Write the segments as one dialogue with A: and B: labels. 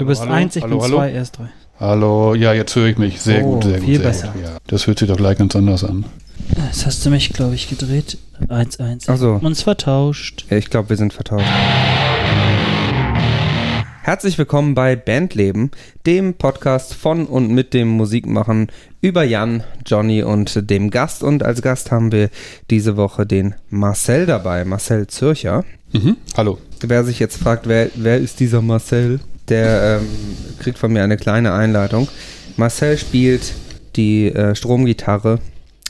A: Du bist
B: hallo,
A: eins, ich
B: hallo,
A: bin
B: hallo.
A: zwei, er ist drei.
B: Hallo, ja, jetzt höre ich mich. Sehr
A: Oh,
B: gut, sehr gut.
A: viel
B: sehr
A: besser.
B: Gut, ja. Das hört sich doch gleich ganz anders an.
A: Jetzt hast du mich, glaube ich, gedreht. 1-1.
C: Ach so.
A: Uns vertauscht.
C: Ja, ich glaube, wir sind vertauscht. Herzlich willkommen bei Bandleben, dem Podcast von und mit dem Musikmachen über Jan, Johnny und dem Gast. Und als Gast haben wir diese Woche den Marcel dabei, Marcel Zürcher.
B: Mhm. Hallo.
C: Wer sich jetzt fragt, wer, wer ist dieser Marcel, der ähm, kriegt von mir eine kleine Einleitung. Marcel spielt die äh, Stromgitarre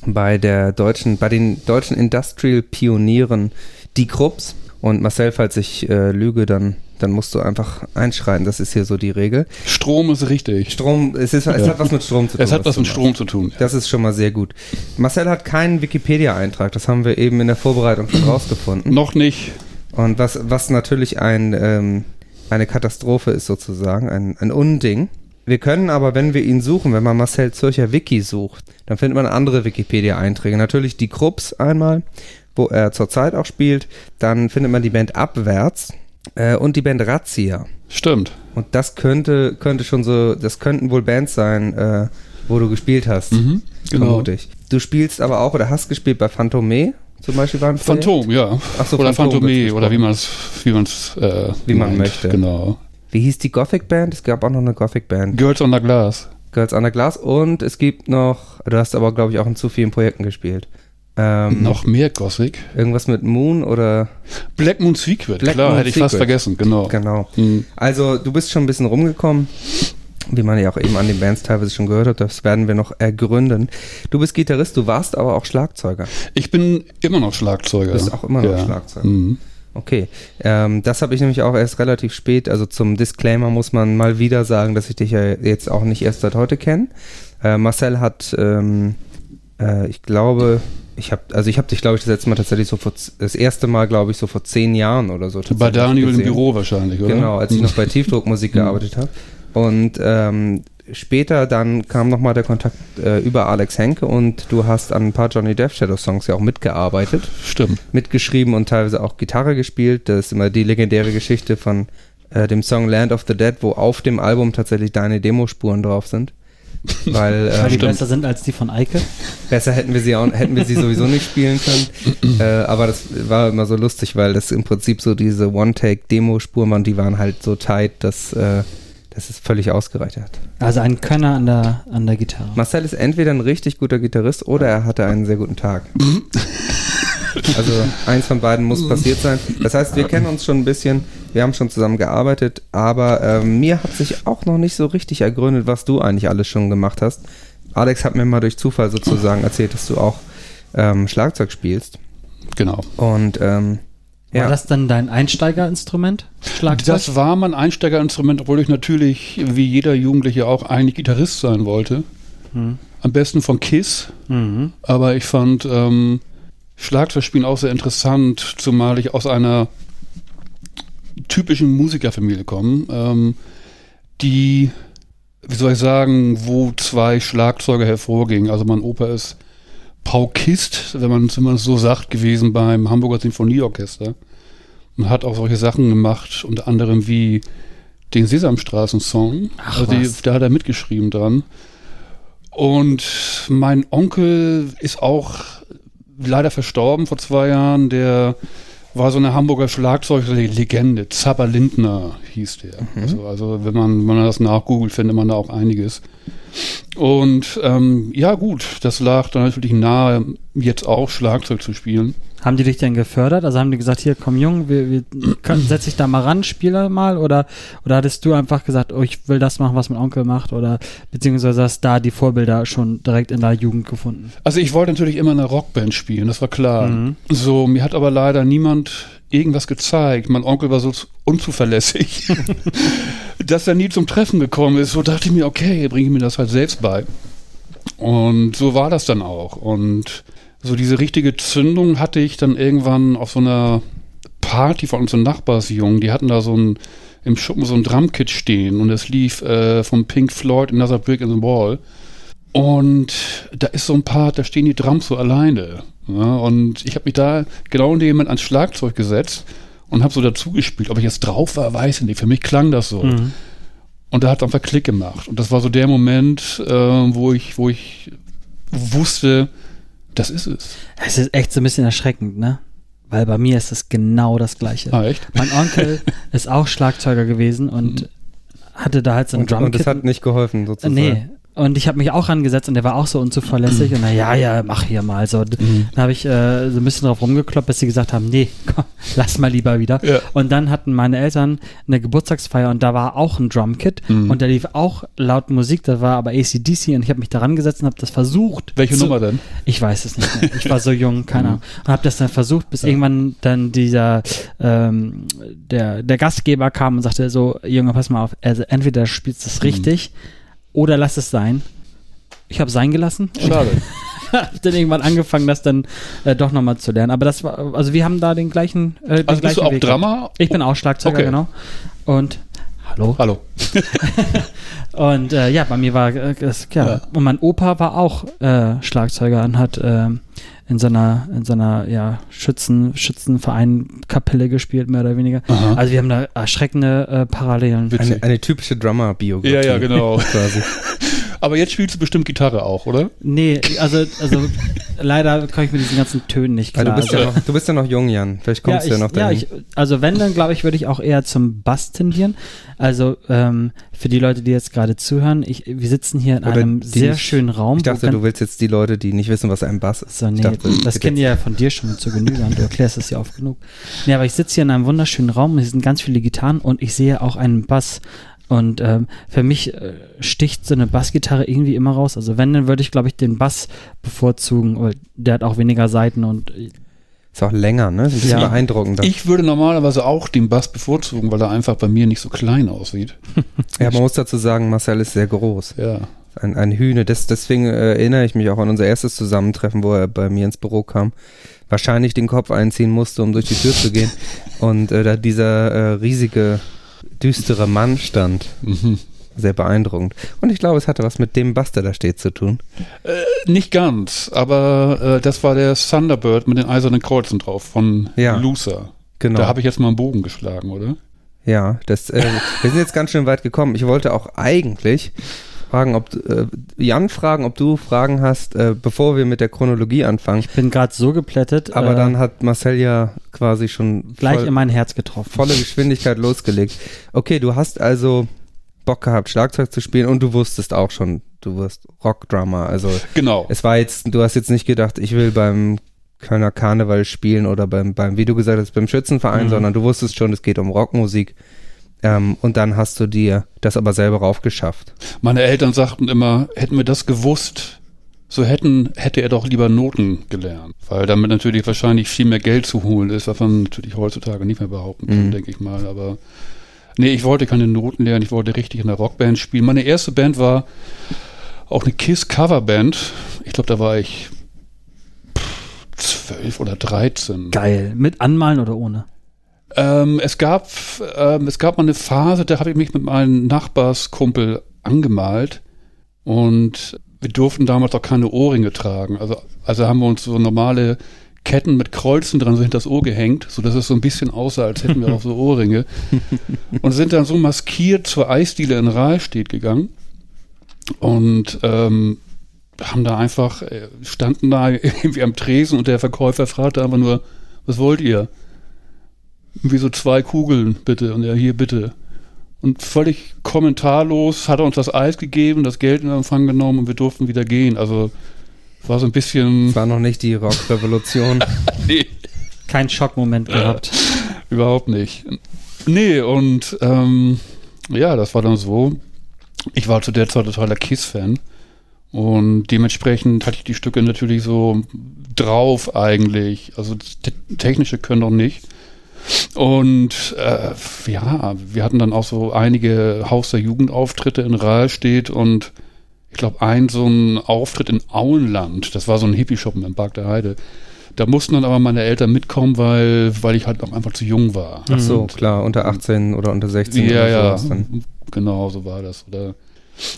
C: bei der deutschen, bei den deutschen Industrial Pionieren, die Krupps. Und Marcel, falls ich äh, lüge, dann, dann musst du einfach einschreiten. Das ist hier so die Regel.
B: Strom ist richtig.
C: Strom, es, ist, es
B: Ja.
C: hat was mit Strom zu tun.
B: Es hat was mit. Strom zu tun.
C: Das ist schon mal sehr gut. Marcel hat keinen Wikipedia-Eintrag, das haben wir eben in der Vorbereitung schon rausgefunden.
B: Noch nicht.
C: Und was, was natürlich ein, ähm, eine Katastrophe ist sozusagen, ein, ein Unding. Wir können aber, wenn wir ihn suchen, wenn man Marcel Zürcher Wiki sucht, dann findet man andere Wikipedia-Einträge. Natürlich die Krupps einmal, wo er zurzeit auch spielt. Dann findet man die Band Abwärts äh, und die Band Razzia.
B: Stimmt.
C: Und das könnte, könnte schon so, das könnten wohl Bands sein, äh, wo du gespielt hast.
B: Mhm. Genau.
C: Vermute ich. Du spielst aber auch oder hast gespielt bei Phantome zum Beispiel war ein Projekt?
B: Phantom, ja.
C: Ach so,
B: oder
C: Phantom
B: Phantomé, oder wie man es wie man's, äh,
C: Wie man
B: meint.
C: möchte.
B: Genau.
C: Wie hieß die Gothic Band? Es gab auch noch eine Gothic Band.
B: Girls on the Glass.
C: Girls Under Glass. Und es gibt noch, du hast aber, glaube ich, auch in zu vielen Projekten gespielt. Ähm,
B: Noch mehr Gothic.
C: Irgendwas mit Moon oder.
B: Black Moon Secret,
C: Black
B: klar,
C: Moon
B: hätte ich fast
C: Secret.
B: vergessen, genau.
C: Genau.
B: Mhm.
C: Also, du bist schon ein bisschen rumgekommen. Wie man ja auch eben an den Bands teilweise schon gehört hat, das werden wir noch ergründen. Du bist Gitarrist, du warst aber auch Schlagzeuger.
B: Ich bin immer noch Schlagzeuger.
C: Du bist auch immer noch Schlagzeuger.
B: Mhm.
C: Okay, ähm, das habe ich nämlich auch erst relativ spät, also zum Disclaimer muss man mal wieder sagen, dass ich dich ja jetzt auch nicht erst seit heute kenne. Äh, Marcel hat, ähm, äh, ich glaube, ich habe, also ich habe dich, glaube ich, das letzte Mal tatsächlich so vor, das erste Mal, glaube ich, so vor zehn Jahren oder so.
B: Bei Daniel im
C: gesehen.
B: Büro wahrscheinlich, oder?
C: Genau, als ich noch bei Tiefdruckmusik gearbeitet habe. Und ähm, später dann kam nochmal der Kontakt äh, über Alex Henke und du hast an ein paar Johnny Death Shadow Songs ja auch mitgearbeitet
B: Stimmt.
C: mitgeschrieben und teilweise auch Gitarre gespielt. Das ist immer die legendäre Geschichte von äh, dem Song Land of the Dead, wo auf dem Album tatsächlich deine Demospuren drauf sind. Weil
A: Weil
C: äh,
A: die
B: stimmt.
A: besser sind als die von Eike.
C: besser hätten wir sie auch, hätten wir sie sowieso nicht spielen können. äh, aber das war immer so lustig, weil das im Prinzip so diese One-Take-Demospuren waren, die waren halt so tight, dass, äh, dass es völlig ausgereicht hat.
A: Also ein Könner an der, an der Gitarre.
C: Marcel ist entweder ein richtig guter Gitarrist oder er hatte einen sehr guten Tag. Also eins von beiden muss passiert sein. Das heißt, wir kennen uns schon ein bisschen, wir haben schon zusammen gearbeitet, aber ähm, mir hat sich auch noch nicht so richtig ergründet, was du eigentlich alles schon gemacht hast. Alex hat mir mal durch Zufall sozusagen erzählt, dass du auch ähm, Schlagzeug spielst.
B: Genau.
C: Und ähm,
A: War
C: ja,
A: das dann dein Einsteigerinstrument? Schlagzeug?
B: Das war mein Einsteigerinstrument, obwohl ich natürlich, wie jeder Jugendliche auch, eigentlich Gitarrist sein wollte.
A: Hm.
B: Am besten von Kiss.
A: Mhm.
B: Aber ich fand ähm, Schlagzeugspielen auch sehr interessant, zumal ich aus einer typischen Musikerfamilie komme, ähm, die, wie soll ich sagen, wo zwei Schlagzeuger hervorgingen. Also mein Opa ist Paukist, wenn man wenn man es so sagt, gewesen beim Hamburger Sinfonieorchester. Und hat auch solche Sachen gemacht, unter anderem wie den Sesamstraßen-Song. Also die, da hat er mitgeschrieben dran. Und mein Onkel ist auch leider verstorben vor zwei Jahren. Der war so eine Hamburger Schlagzeuglegende. Zapper Lindner hieß der. Also, also wenn man, wenn man das nachgoogelt, findet man da auch einiges. Und ähm, ja gut, das lag dann natürlich nahe, jetzt auch Schlagzeug zu spielen.
A: Haben die dich denn gefördert? Also haben die gesagt, hier komm Jung, wir, wir können, setz dich da mal ran, spiele mal oder oder hattest du einfach gesagt, oh, ich will das machen, was mein Onkel macht oder beziehungsweise hast da die Vorbilder schon direkt in der Jugend gefunden?
B: Also ich wollte natürlich immer in einer Rockband spielen, das war klar.
A: Mhm.
B: So, mir hat aber leider niemand irgendwas gezeigt. Mein Onkel war so unzuverlässig, dass er nie zum Treffen gekommen ist. So dachte ich mir, okay, bringe ich mir das halt selbst bei. Und so war das dann auch. Und so diese richtige Zündung hatte ich dann irgendwann auf so einer Party von unseren Nachbarsjungen. Die hatten da so ein im Schuppen so ein Drumkit stehen und es lief äh, vom Pink Floyd Another Brick in the Wall. Und da ist so ein Part, da stehen die Drums so alleine. Ja, und ich habe mich da genau in dem Moment ans Schlagzeug gesetzt und habe so dazu gespielt. Ob ich jetzt drauf war, weiß ich nicht. Für mich klang das so.
A: Mhm.
B: Und da hat einfach Klick gemacht. Und das war so der Moment, äh, wo ich, wo ich wusste, das ist es.
A: Es ist echt so ein bisschen erschreckend, ne? Weil bei mir ist es genau das Gleiche.
B: Ah, echt?
A: Mein Onkel ist auch Schlagzeuger gewesen und hatte da halt so ein
C: Und, und
A: Drumkit.
C: das hat nicht geholfen, sozusagen.
A: Nee. Und ich habe mich auch rangesetzt und der war auch so unzuverlässig. und na ja, ja, mach hier mal. So,
B: Mhm.
A: dann habe ich äh, so ein bisschen drauf rumgekloppt, bis sie gesagt haben, nee, komm, lass mal lieber wieder.
B: Ja.
A: Und dann hatten meine Eltern eine Geburtstagsfeier und da war auch ein Drumkit
B: Mhm.
A: und da lief auch laut Musik, das war aber ACDC und ich habe mich da rangesetzt und habe das versucht.
B: Welche
A: zu,
B: Nummer denn?
A: Ich weiß es nicht mehr. Ich war so jung, keine
B: Mhm.
A: Ahnung. Und habe das dann versucht, bis irgendwann dann dieser ähm, der, der Gastgeber kam und sagte so, Junge, pass mal auf, also entweder spielst du es richtig oder lass es sein. Ich habe sein gelassen
B: Schade.
A: habe dann irgendwann angefangen, das dann äh, doch nochmal zu lernen. Aber das war, also wir haben da den gleichen äh, den
B: Also bist du auch
A: Weg
B: Drummer?
A: Ich bin auch Schlagzeuger,
B: Okay.
A: genau. Und hallo.
B: Hallo.
A: Und äh, ja, bei mir war äh, das, ja.
B: Ja.
A: Und mein Opa war auch äh, Schlagzeuger und hat ähm, in so einer, in so einer ja, Schützen, Schützenverein Kapelle gespielt, mehr oder weniger.
B: Aha.
A: Also wir haben da erschreckende äh, Parallelen.
C: Eine, eine typische Drummer-Biografie.
B: Ja, ja, genau.
C: Quasi.
B: Aber jetzt spielst du bestimmt Gitarre auch, oder?
A: Nee, also, also leider komme ich mit diesen ganzen Tönen nicht klar.
C: du, bist
A: also,
C: ja noch, du bist ja noch jung, Jan. Vielleicht kommst
A: ja,
C: du ja
A: ich,
C: noch
A: ja,
C: dahin.
A: ich, also wenn, dann glaube ich, würde ich auch eher zum Bass tendieren. Also ähm, für die Leute, die jetzt gerade zuhören, ich, wir sitzen hier in
C: Oder
A: einem
C: die
A: sehr
C: nicht-
A: schönen Raum.
C: ich dachte, du willst jetzt die Leute, die nicht wissen, was ein Bass ist.
A: So, nee,
C: dachte,
A: das kennen die ja von dir schon zu Genüge und du erklärst es ja oft genug. Nee, aber ich sitze hier in einem wunderschönen Raum, hier sind ganz viele Gitarren und ich sehe auch einen Bass. Und ähm, für mich äh, sticht so eine Bassgitarre irgendwie immer raus. Also wenn, dann würde ich, glaube ich, den Bass bevorzugen, weil der hat auch weniger Seiten und äh,
C: Ist auch länger, ne? Ist ein bisschen
A: Ja.
C: beeindruckender.
B: Ich würde normalerweise auch den Bass bevorzugen, weil er einfach bei mir nicht so klein aussieht.
C: ja, man muss dazu sagen, Marcel ist sehr groß.
B: Ja.
C: Ein, ein Hühne. Das, deswegen äh, erinnere ich mich auch an unser erstes Zusammentreffen, wo er bei mir ins Büro kam. Wahrscheinlich den Kopf einziehen musste, um durch die Tür zu gehen. Und äh, da dieser äh, riesige, düstere Mann stand.
B: Mhm.
C: Sehr beeindruckend. Und ich glaube, es hatte was mit dem Bass, der da steht, zu tun.
B: Nicht ganz, aber äh, das war der Thunderbird mit den eisernen Kreuzen drauf von
C: Ja.
B: Luther.
C: Genau.
B: Da habe ich jetzt mal einen Bogen geschlagen, oder?
C: Ja, das, äh, wir sind jetzt ganz schön weit gekommen. Ich wollte auch eigentlich fragen, ob äh, Jan fragen, ob du Fragen hast, äh, bevor wir mit der Chronologie anfangen.
A: ich bin gerade so geplättet.
C: Aber
A: äh,
C: dann hat Marcel ja quasi schon
A: gleich
C: voll,
A: in mein Herz getroffen.
C: volle Geschwindigkeit losgelegt. Okay, du hast also Bock gehabt, Schlagzeug zu spielen und du wusstest auch schon, du wirst Rockdrummer. Also
B: Genau.
C: es war jetzt, du hast jetzt nicht gedacht, ich will beim Kölner Karneval spielen oder beim, beim, wie du gesagt hast, beim Schützenverein,
A: Mhm.
C: sondern du wusstest schon, es geht um Rockmusik. Ähm, und dann hast du dir das aber selber raufgeschafft.
B: Meine Eltern sagten immer, hätten wir das gewusst, so hätten, hätte er doch lieber Noten gelernt. Weil damit natürlich wahrscheinlich viel mehr Geld zu holen ist, was man natürlich heutzutage nicht mehr behaupten kann,
C: Mhm.
B: denke ich mal. Aber nee, ich wollte keine Noten lernen, ich wollte richtig in der Rockband spielen. Meine erste Band war auch eine Kiss-Coverband. Ich glaube, da war ich zwölf oder dreizehn.
A: Geil. Mit Anmalen oder ohne?
B: Ähm, es gab ähm, es gab mal eine Phase, da habe ich mich mit meinem Nachbarskumpel angemalt und wir durften damals auch keine Ohrringe tragen. Also also haben wir uns so normale Ketten mit Kreuzen dran so hinter das Ohr gehängt, so dass es so ein bisschen aussah, als hätten wir auch so Ohrringe und sind dann so maskiert zur Eisdiele in Rahlstedt gegangen und ähm, haben da einfach äh, standen da irgendwie am Tresen und der Verkäufer fragte einfach nur, was wollt ihr? Wie so zwei Kugeln, bitte. Und er hier, bitte. Und völlig kommentarlos hat er uns das Eis gegeben, das Geld in Empfang genommen und wir durften wieder gehen. Also war so ein bisschen.
C: Es war noch nicht die Rockrevolution.
B: Nee,
A: Kein Schockmoment gehabt.
B: überhaupt nicht. Nee, und ähm, ja, das war dann so. Ich war zu der Zeit totaler Kiss-Fan. Und dementsprechend hatte ich die Stücke natürlich so drauf eigentlich. Also te technische können noch nicht. Und äh, ja, wir hatten dann auch so einige Haus der Jugendauftritte in Rahlstedt und ich glaube, ein so ein Auftritt in Auenland, das war so ein Hippie-Shoppen im Park der Heide. Da mussten dann aber meine Eltern mitkommen, weil, weil ich halt auch einfach zu jung war.
C: Ach so,
B: Und-
C: klar, unter 18 oder unter 16
B: ja,
C: oder
B: ja,
C: sowas dann.
B: genau, so war das. Oder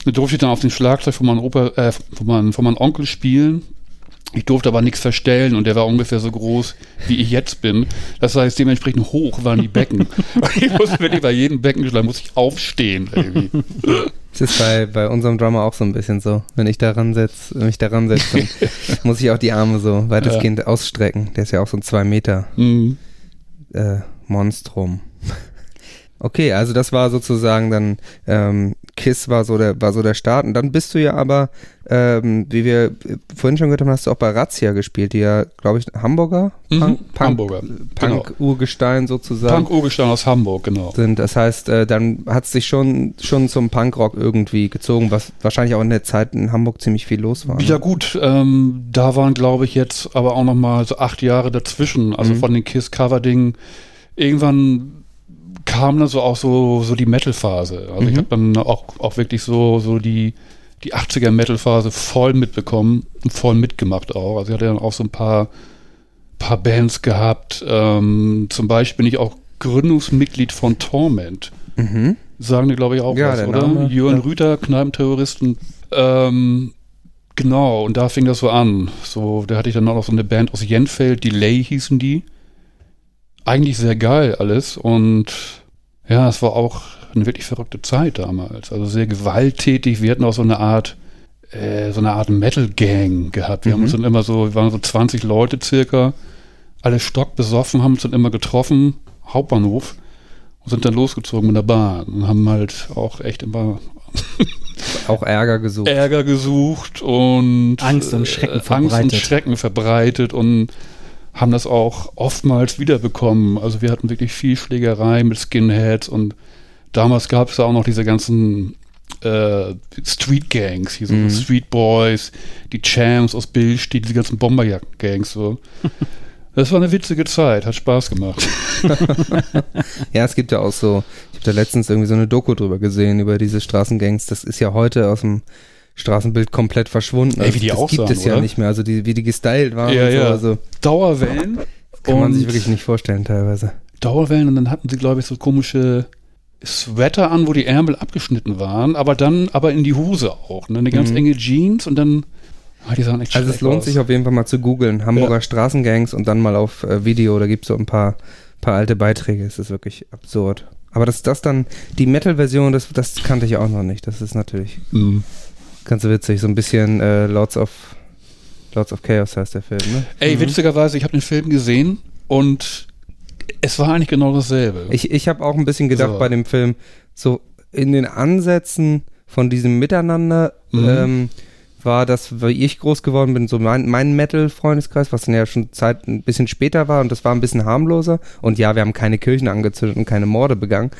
B: da durfte ich dann auf den Schlagzeug von meinem Opa, äh, von meinem, von meinem Onkel spielen. Ich durfte aber nichts verstellen und der war ungefähr so groß, wie ich jetzt bin. Das heißt, dementsprechend hoch waren die Becken. ich musste wirklich bei jedem Beckenschlag muss ich aufstehen. Irgendwie.
C: Das ist bei, bei unserem Drummer auch so ein bisschen so. Wenn ich daran setz, mich daran setze, dann muss ich auch die Arme so weitestgehend ja. ausstrecken. Der ist ja auch so ein 2 Meter mhm. äh, Monstrum. Okay, also das war sozusagen dann ähm, Kiss war so der war so der Start und dann bist du ja aber, ähm, wie wir vorhin schon gehört haben, hast du auch bei Razzia gespielt, die ja, glaube ich, Hamburger
B: mhm, Punk, Punk, Hamburger
C: genau. Urgestein sozusagen.
B: Punk Urgestein aus Hamburg, genau.
C: Sind. Das heißt, äh, dann hat es sich schon schon zum Punkrock irgendwie gezogen, was wahrscheinlich auch in der Zeit in Hamburg ziemlich viel los war.
B: Ja ne? gut, ähm, da waren glaube ich jetzt aber auch noch mal so acht Jahre dazwischen, also mhm. von den Kiss Cover Dingen. Irgendwann kam dann so auch so, so die Metal-Phase. Also mhm. ich habe dann auch, auch wirklich so, so die, die 80er Metal-Phase voll mitbekommen und voll mitgemacht auch. Also ich hatte dann auch so ein paar, paar Bands gehabt. Ähm, zum Beispiel bin ich auch Gründungsmitglied von Torment. Mhm. Sagen die, glaube ich, auch
C: ja, was, oder? Name,
B: Jürgen ja. Rüther, Kneipenterroristen. Ähm, genau, und da fing das so an. So, da hatte ich dann auch noch so eine Band aus Jenfeld, Delay hießen die eigentlich sehr geil alles und ja, es war auch eine wirklich verrückte Zeit damals. Also sehr gewalttätig. Wir hatten auch so eine Art, äh, so eine Art Metal-Gang gehabt. Wir mhm. haben uns dann immer so, wir waren so 20 Leute circa, alle stockbesoffen, haben uns dann immer getroffen, Hauptbahnhof, und sind dann losgezogen mit der Bahn und haben halt auch echt immer
C: auch Ärger gesucht.
B: Ärger gesucht und
A: Angst und Schrecken
B: äh, verbreitet. Angst und Schrecken verbreitet und haben das auch oftmals wiederbekommen. Also wir hatten wirklich viel Schlägerei mit Skinheads und damals gab es auch noch diese ganzen äh, Street Gangs, hier so mhm. Street Boys, die Champs aus Billstedt, diese ganzen Bomberjacken-Gangs so. Das war eine witzige Zeit, hat Spaß gemacht.
C: ja, es gibt ja auch so, ich habe da letztens irgendwie so eine Doku drüber gesehen, über diese Straßengangs. Das ist ja heute aus dem Straßenbild komplett verschwunden.
B: Ey, wie die
C: das
B: auch
C: gibt es ja nicht mehr. Also die, wie die gestylt waren.
B: Ja,
C: und
B: so.
C: ja. Also
B: Dauerwellen.
C: Kann man sich wirklich nicht vorstellen teilweise.
B: Dauerwellen und dann hatten sie, glaube ich, so komische Sweater an, wo die Ärmel abgeschnitten waren, aber dann aber in die Hose auch. Ne? Eine ganz mhm. enge Jeans und dann
C: Ah, die sahen echt also es lohnt aus. sich auf jeden Fall mal zu googeln. Hamburger ja. Straßengangs und dann mal auf äh, Video, da gibt es so ein paar, paar alte Beiträge. Es ist wirklich absurd. Aber dass das dann, die Metal-Version, das, das kannte ich auch noch nicht. Das ist natürlich. Mhm. Ganz witzig, so ein bisschen äh, Lords of Lords of Chaos heißt der Film, ne?
B: Ey, mhm. witzigerweise, ich habe den Film gesehen und es war eigentlich genau dasselbe.
C: Ich, ich habe auch ein bisschen gedacht so. bei dem Film, so in den Ansätzen von diesem Miteinander, mhm. ähm, war das, wie ich groß geworden bin, so mein, mein Metal-Freundeskreis, was dann ja schon Zeit ein bisschen später war und das war ein bisschen harmloser. Und ja, wir haben keine Kirchen angezündet und keine Morde begangen.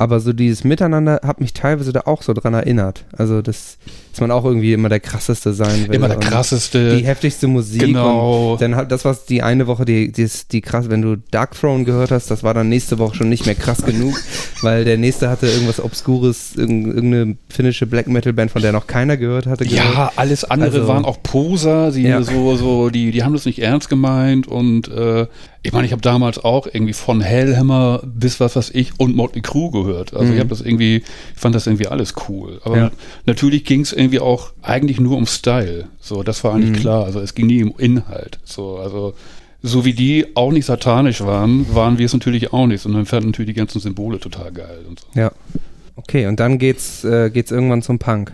C: Aber so dieses Miteinander hat mich teilweise da auch so dran erinnert. Also, das, dass man auch irgendwie immer der krasseste sein will.
B: Immer der krasseste.
C: Die heftigste Musik.
B: Genau.
C: Dann halt das, was die eine Woche, die, die, die krass, wenn du Dark Throne gehört hast, das war dann nächste Woche schon nicht mehr krass genug, weil der nächste hatte irgendwas Obskures, irgendeine finnische Black Metal Band, von der noch keiner gehört hatte.
B: Gehört. Ja, alles andere also, waren auch Poser, die ja. so, so, die, die haben das nicht ernst gemeint und äh, ich meine, ich habe damals auch irgendwie von Hellhammer bis was weiß ich und Motley Crue gehört. Also mhm. ich habe das irgendwie, ich fand das irgendwie alles cool. Aber ja. natürlich ging es irgendwie auch eigentlich nur um Style. So, das war eigentlich mhm. klar. Also es ging nie um Inhalt. So, also so wie die auch nicht satanisch waren, waren wir es natürlich auch nicht, sondern fanden natürlich die ganzen Symbole total geil und so.
C: Ja. Okay, und dann geht's, äh, geht's irgendwann zum Punk.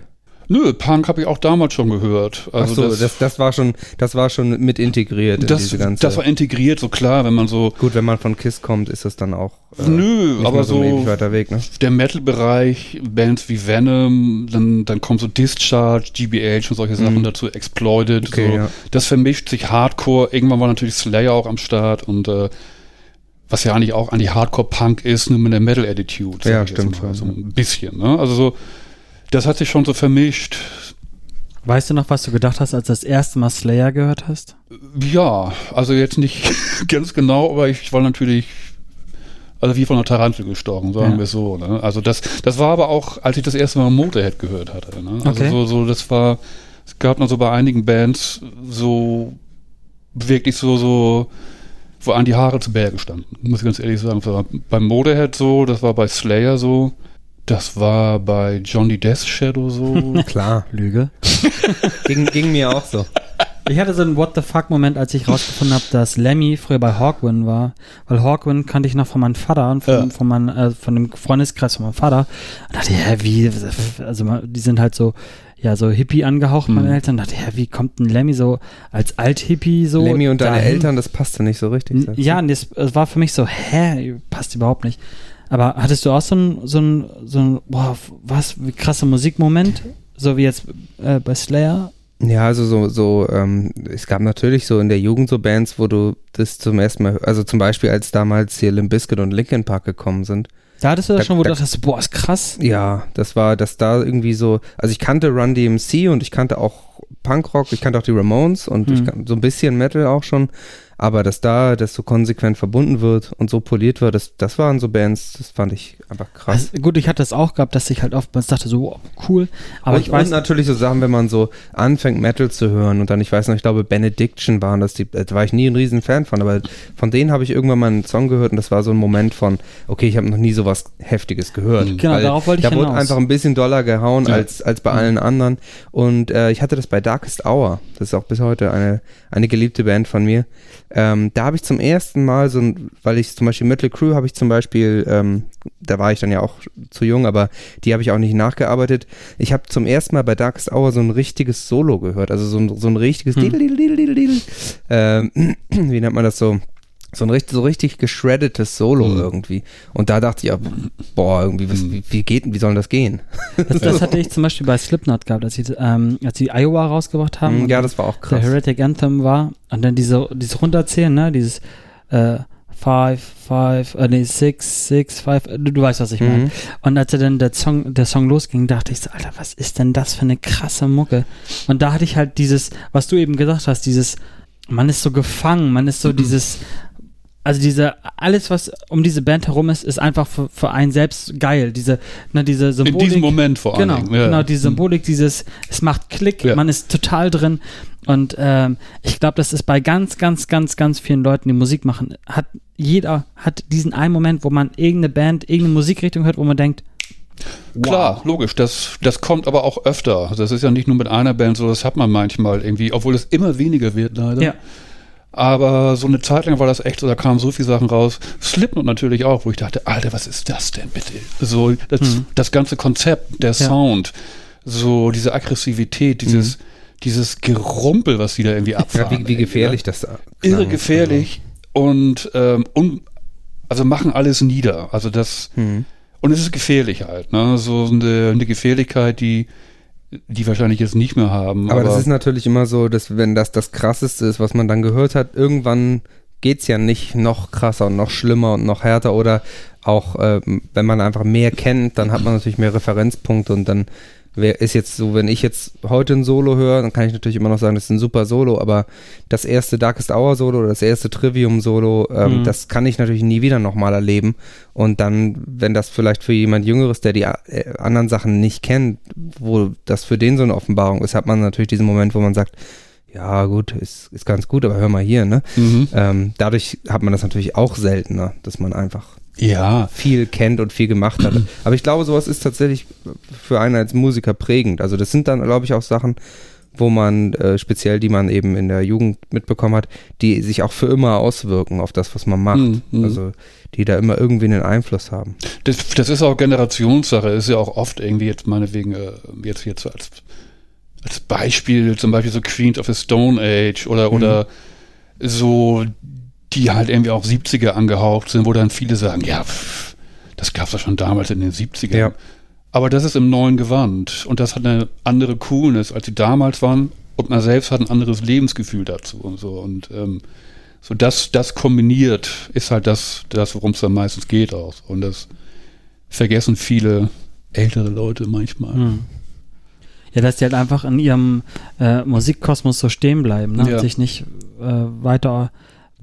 B: Nö, Punk habe ich auch damals schon gehört.
C: Also Ach so, das, das, das, war schon, das war schon mit integriert
B: in das, diese ganze. Das war integriert, so klar, wenn man so.
C: Gut, wenn man von Kiss kommt, ist das dann auch.
B: Äh, Nö, aber so,
C: so weiter Weg, ne?
B: der Metal-Bereich, Bands wie Venom, dann, dann kommt so Discharge, GBH und solche Sachen mhm. dazu, Exploited. Okay, so. ja. Das vermischt sich Hardcore. Irgendwann war natürlich Slayer auch am Start und äh, was ja eigentlich auch an die Hardcore-Punk ist, nur mit der Metal-Attitude.
C: Ja, stimmt.
B: So ein bisschen, ne? Also so das hat sich schon so vermischt.
A: Weißt du noch, was du gedacht hast, als du das erste Mal Slayer gehört hast?
B: Ja, also jetzt nicht ganz genau, aber ich war natürlich, also wie von einer Tarantel gestorben, sagen ja. wir so. Ne? Also das, das war aber auch, als ich das erste Mal Motorhead gehört hatte. Ne? Also okay. so, so, das war, es gab noch so bei einigen Bands so wirklich so, so, wo an die Haare zu Berge standen, muss ich ganz ehrlich sagen. Das war beim Motorhead so, das war bei Slayer so. Das war bei Johnny Death Shadow so.
C: Klar.
A: Lüge.
C: ging, ging mir auch so.
A: Ich hatte so einen What the fuck-Moment, als ich rausgefunden habe, dass Lemmy früher bei Hawkwind war. Weil Hawkwind kannte ich noch von meinem Vater und von,
B: Ja.
A: von, meinem, äh, von dem Freundeskreis von meinem Vater. Und dachte, hä, wie? Also, die sind halt so, ja, so Hippie angehaucht, meine
B: Mhm.
A: Eltern. dachte, hä, wie kommt ein Lemmy so als Alt-Hippie so?
C: Lemmy und deine
A: dahin?
C: Eltern, das passte nicht so richtig.
A: Ja, und das, es war für mich so, hä, passt überhaupt nicht. Aber hattest du auch so ein, so ein, so ein, boah, was, wie krasser Musikmoment? So wie jetzt äh, bei Slayer?
C: Ja, also so, so, ähm, es gab natürlich so in der Jugend so Bands, wo du das zum ersten Mal, also zum Beispiel als damals hier Limp Bizkit und Linkin Park gekommen sind.
A: Da hattest du das
C: Da-
A: schon, wo du
C: da-
A: dachtest, boah, ist krass.
C: Ja, das war, dass da irgendwie so, also ich kannte Run DMC und ich kannte auch Punkrock, ich kannte auch die Ramones und ich
A: Mhm.
C: kan- so ein bisschen Metal auch schon, aber dass da das so konsequent verbunden wird und so poliert wird, das, das waren so Bands, das fand ich einfach krass.
A: Also, gut, ich hatte das auch gehabt, dass ich halt oftmals dachte, so, wow, cool. Aber
C: und,
A: ich weiß,
C: und natürlich so Sachen, wenn man so anfängt Metal zu hören und dann, ich weiß noch, ich glaube Benediction waren das, die, da war ich nie ein riesen Fan von, aber von denen habe ich irgendwann mal einen Song gehört und das war so ein Moment von, okay, ich habe noch nie sowas Heftiges gehört.
A: Genau,
C: Weil
A: darauf wollte ich
C: Da wurde einfach ein bisschen doller gehauen
B: Ja.
C: als, als bei allen anderen und äh, ich hatte das bei Darkest Hour, das ist auch bis heute eine, eine geliebte Band von mir. Ähm, da habe ich zum ersten Mal so ein, weil ich zum Beispiel Metal Crew habe ich zum Beispiel, ähm, da war ich dann ja auch zu jung, aber die habe ich auch nicht nachgearbeitet. Ich habe zum ersten Mal bei Darkest Hour so ein richtiges Solo gehört, also so ein, so ein richtiges
A: Hm.
C: Ähm, wie nennt man das so? So ein richtig, so richtig geschreddetes Solo
B: Mhm.
C: irgendwie. Und da dachte ich, ja, boah, irgendwie, was, wie, wie geht, wie soll das gehen?
A: das, das hatte ich zum Beispiel bei Slipknot gehabt, als sie, ähm, als sie Iowa rausgebracht haben. und
C: ja, das war auch
A: der
C: krass.
A: Heretic Anthem war und dann diese, dieses Runterzählen, ne, dieses äh, five, five, äh, nee, six, six, five, äh, du, du weißt, was ich meine.
C: Mhm.
A: Und als er dann der Song, der Song losging, dachte ich so, Alter, was ist denn das für eine krasse Mucke? Und da hatte ich halt dieses, was du eben gesagt hast, dieses, man ist so gefangen, man ist so dieses, also diese, alles, was um diese Band herum ist, ist einfach für, für einen selbst geil. Diese, ne, diese
B: In
A: Symbolik.
B: diesem Moment vor allem.
A: Genau, genau, die Symbolik, dieses, es macht Klick,
B: Ja.
A: man ist total drin. Und ähm, ich glaube, das ist bei ganz, ganz, ganz, ganz vielen Leuten, die Musik machen, hat jeder hat diesen einen Moment, wo man irgendeine Band, irgendeine Musikrichtung hört, wo man denkt,
B: Klar, logisch. Das, das kommt aber auch öfter. Das ist ja nicht nur mit einer Band so, das hat man manchmal irgendwie, obwohl es immer weniger wird leider.
A: ja,
B: Aber so eine Zeit lang war das echt so, da kamen so viele Sachen raus. Slipknot natürlich auch, wo ich dachte, Alter, was ist das denn bitte? So, das,
A: Mhm.
B: das ganze Konzept, der Sound, so diese Aggressivität, dieses, dieses Gerumpel, was die da irgendwie
C: Ja,
B: abfahren.
C: wie, wie
B: ey,
C: gefährlich das da
B: Irre
C: klang.
B: gefährlich und, ähm, un, also machen alles nieder. Also das,
C: Mhm.
B: und es ist gefährlich halt, ne? So eine, eine Gefährlichkeit, die, die wahrscheinlich jetzt nicht mehr haben.
C: Aber, das ist natürlich immer so, dass wenn das das Krasseste ist, was man dann gehört hat, irgendwann geht's ja nicht noch krasser und noch schlimmer und noch härter oder auch, ähm, wenn man einfach mehr kennt, dann hat man natürlich mehr Referenzpunkte und dann wär, ist jetzt so, wenn ich jetzt heute ein Solo höre, dann kann ich natürlich immer noch sagen, das ist ein super Solo, aber das erste Darkest Hour Solo oder das erste Trivium Solo, ähm,
A: Mhm.
C: das kann ich natürlich nie wieder nochmal erleben und dann, wenn das vielleicht für jemand Jüngeres, der die äh, anderen Sachen nicht kennt, wo das für den so eine Offenbarung ist, hat man natürlich diesen Moment, wo man sagt, ja gut, ist, ist ganz gut, aber hör mal hier, ne?
B: Mhm.
C: Ähm, dadurch hat man das natürlich auch seltener, dass man einfach
B: Ja,
C: viel kennt und viel gemacht hat. Aber ich glaube, sowas ist tatsächlich für einen als Musiker prägend. Also das sind dann, glaube ich, auch Sachen, wo man äh, speziell, die man eben in der Jugend mitbekommen hat, die sich auch für immer auswirken auf das, was man macht.
B: Mhm, mhm.
C: Also die da immer irgendwie einen Einfluss haben.
B: Das, das ist auch Generationssache, ist ja auch oft irgendwie jetzt meinetwegen, äh, jetzt jetzt so als, als Beispiel, zum Beispiel so Queens of the Stone Age oder, oder so, die halt irgendwie auch 70er angehaucht sind, wo dann viele sagen, ja, pff, das gab's ja schon damals in den 70ern.
C: Ja.
B: Aber das ist im neuen Gewand und das hat eine andere Coolness, als sie damals waren und man selbst hat ein anderes Lebensgefühl dazu und so und ähm, so das, das kombiniert ist halt das, das worum es dann meistens geht auch. Und das vergessen viele ältere Leute manchmal.
A: Hm. Ja, dass die halt einfach in ihrem äh, Musikkosmos so stehen bleiben, ne?
B: Ja.
A: Und sich nicht äh, weiter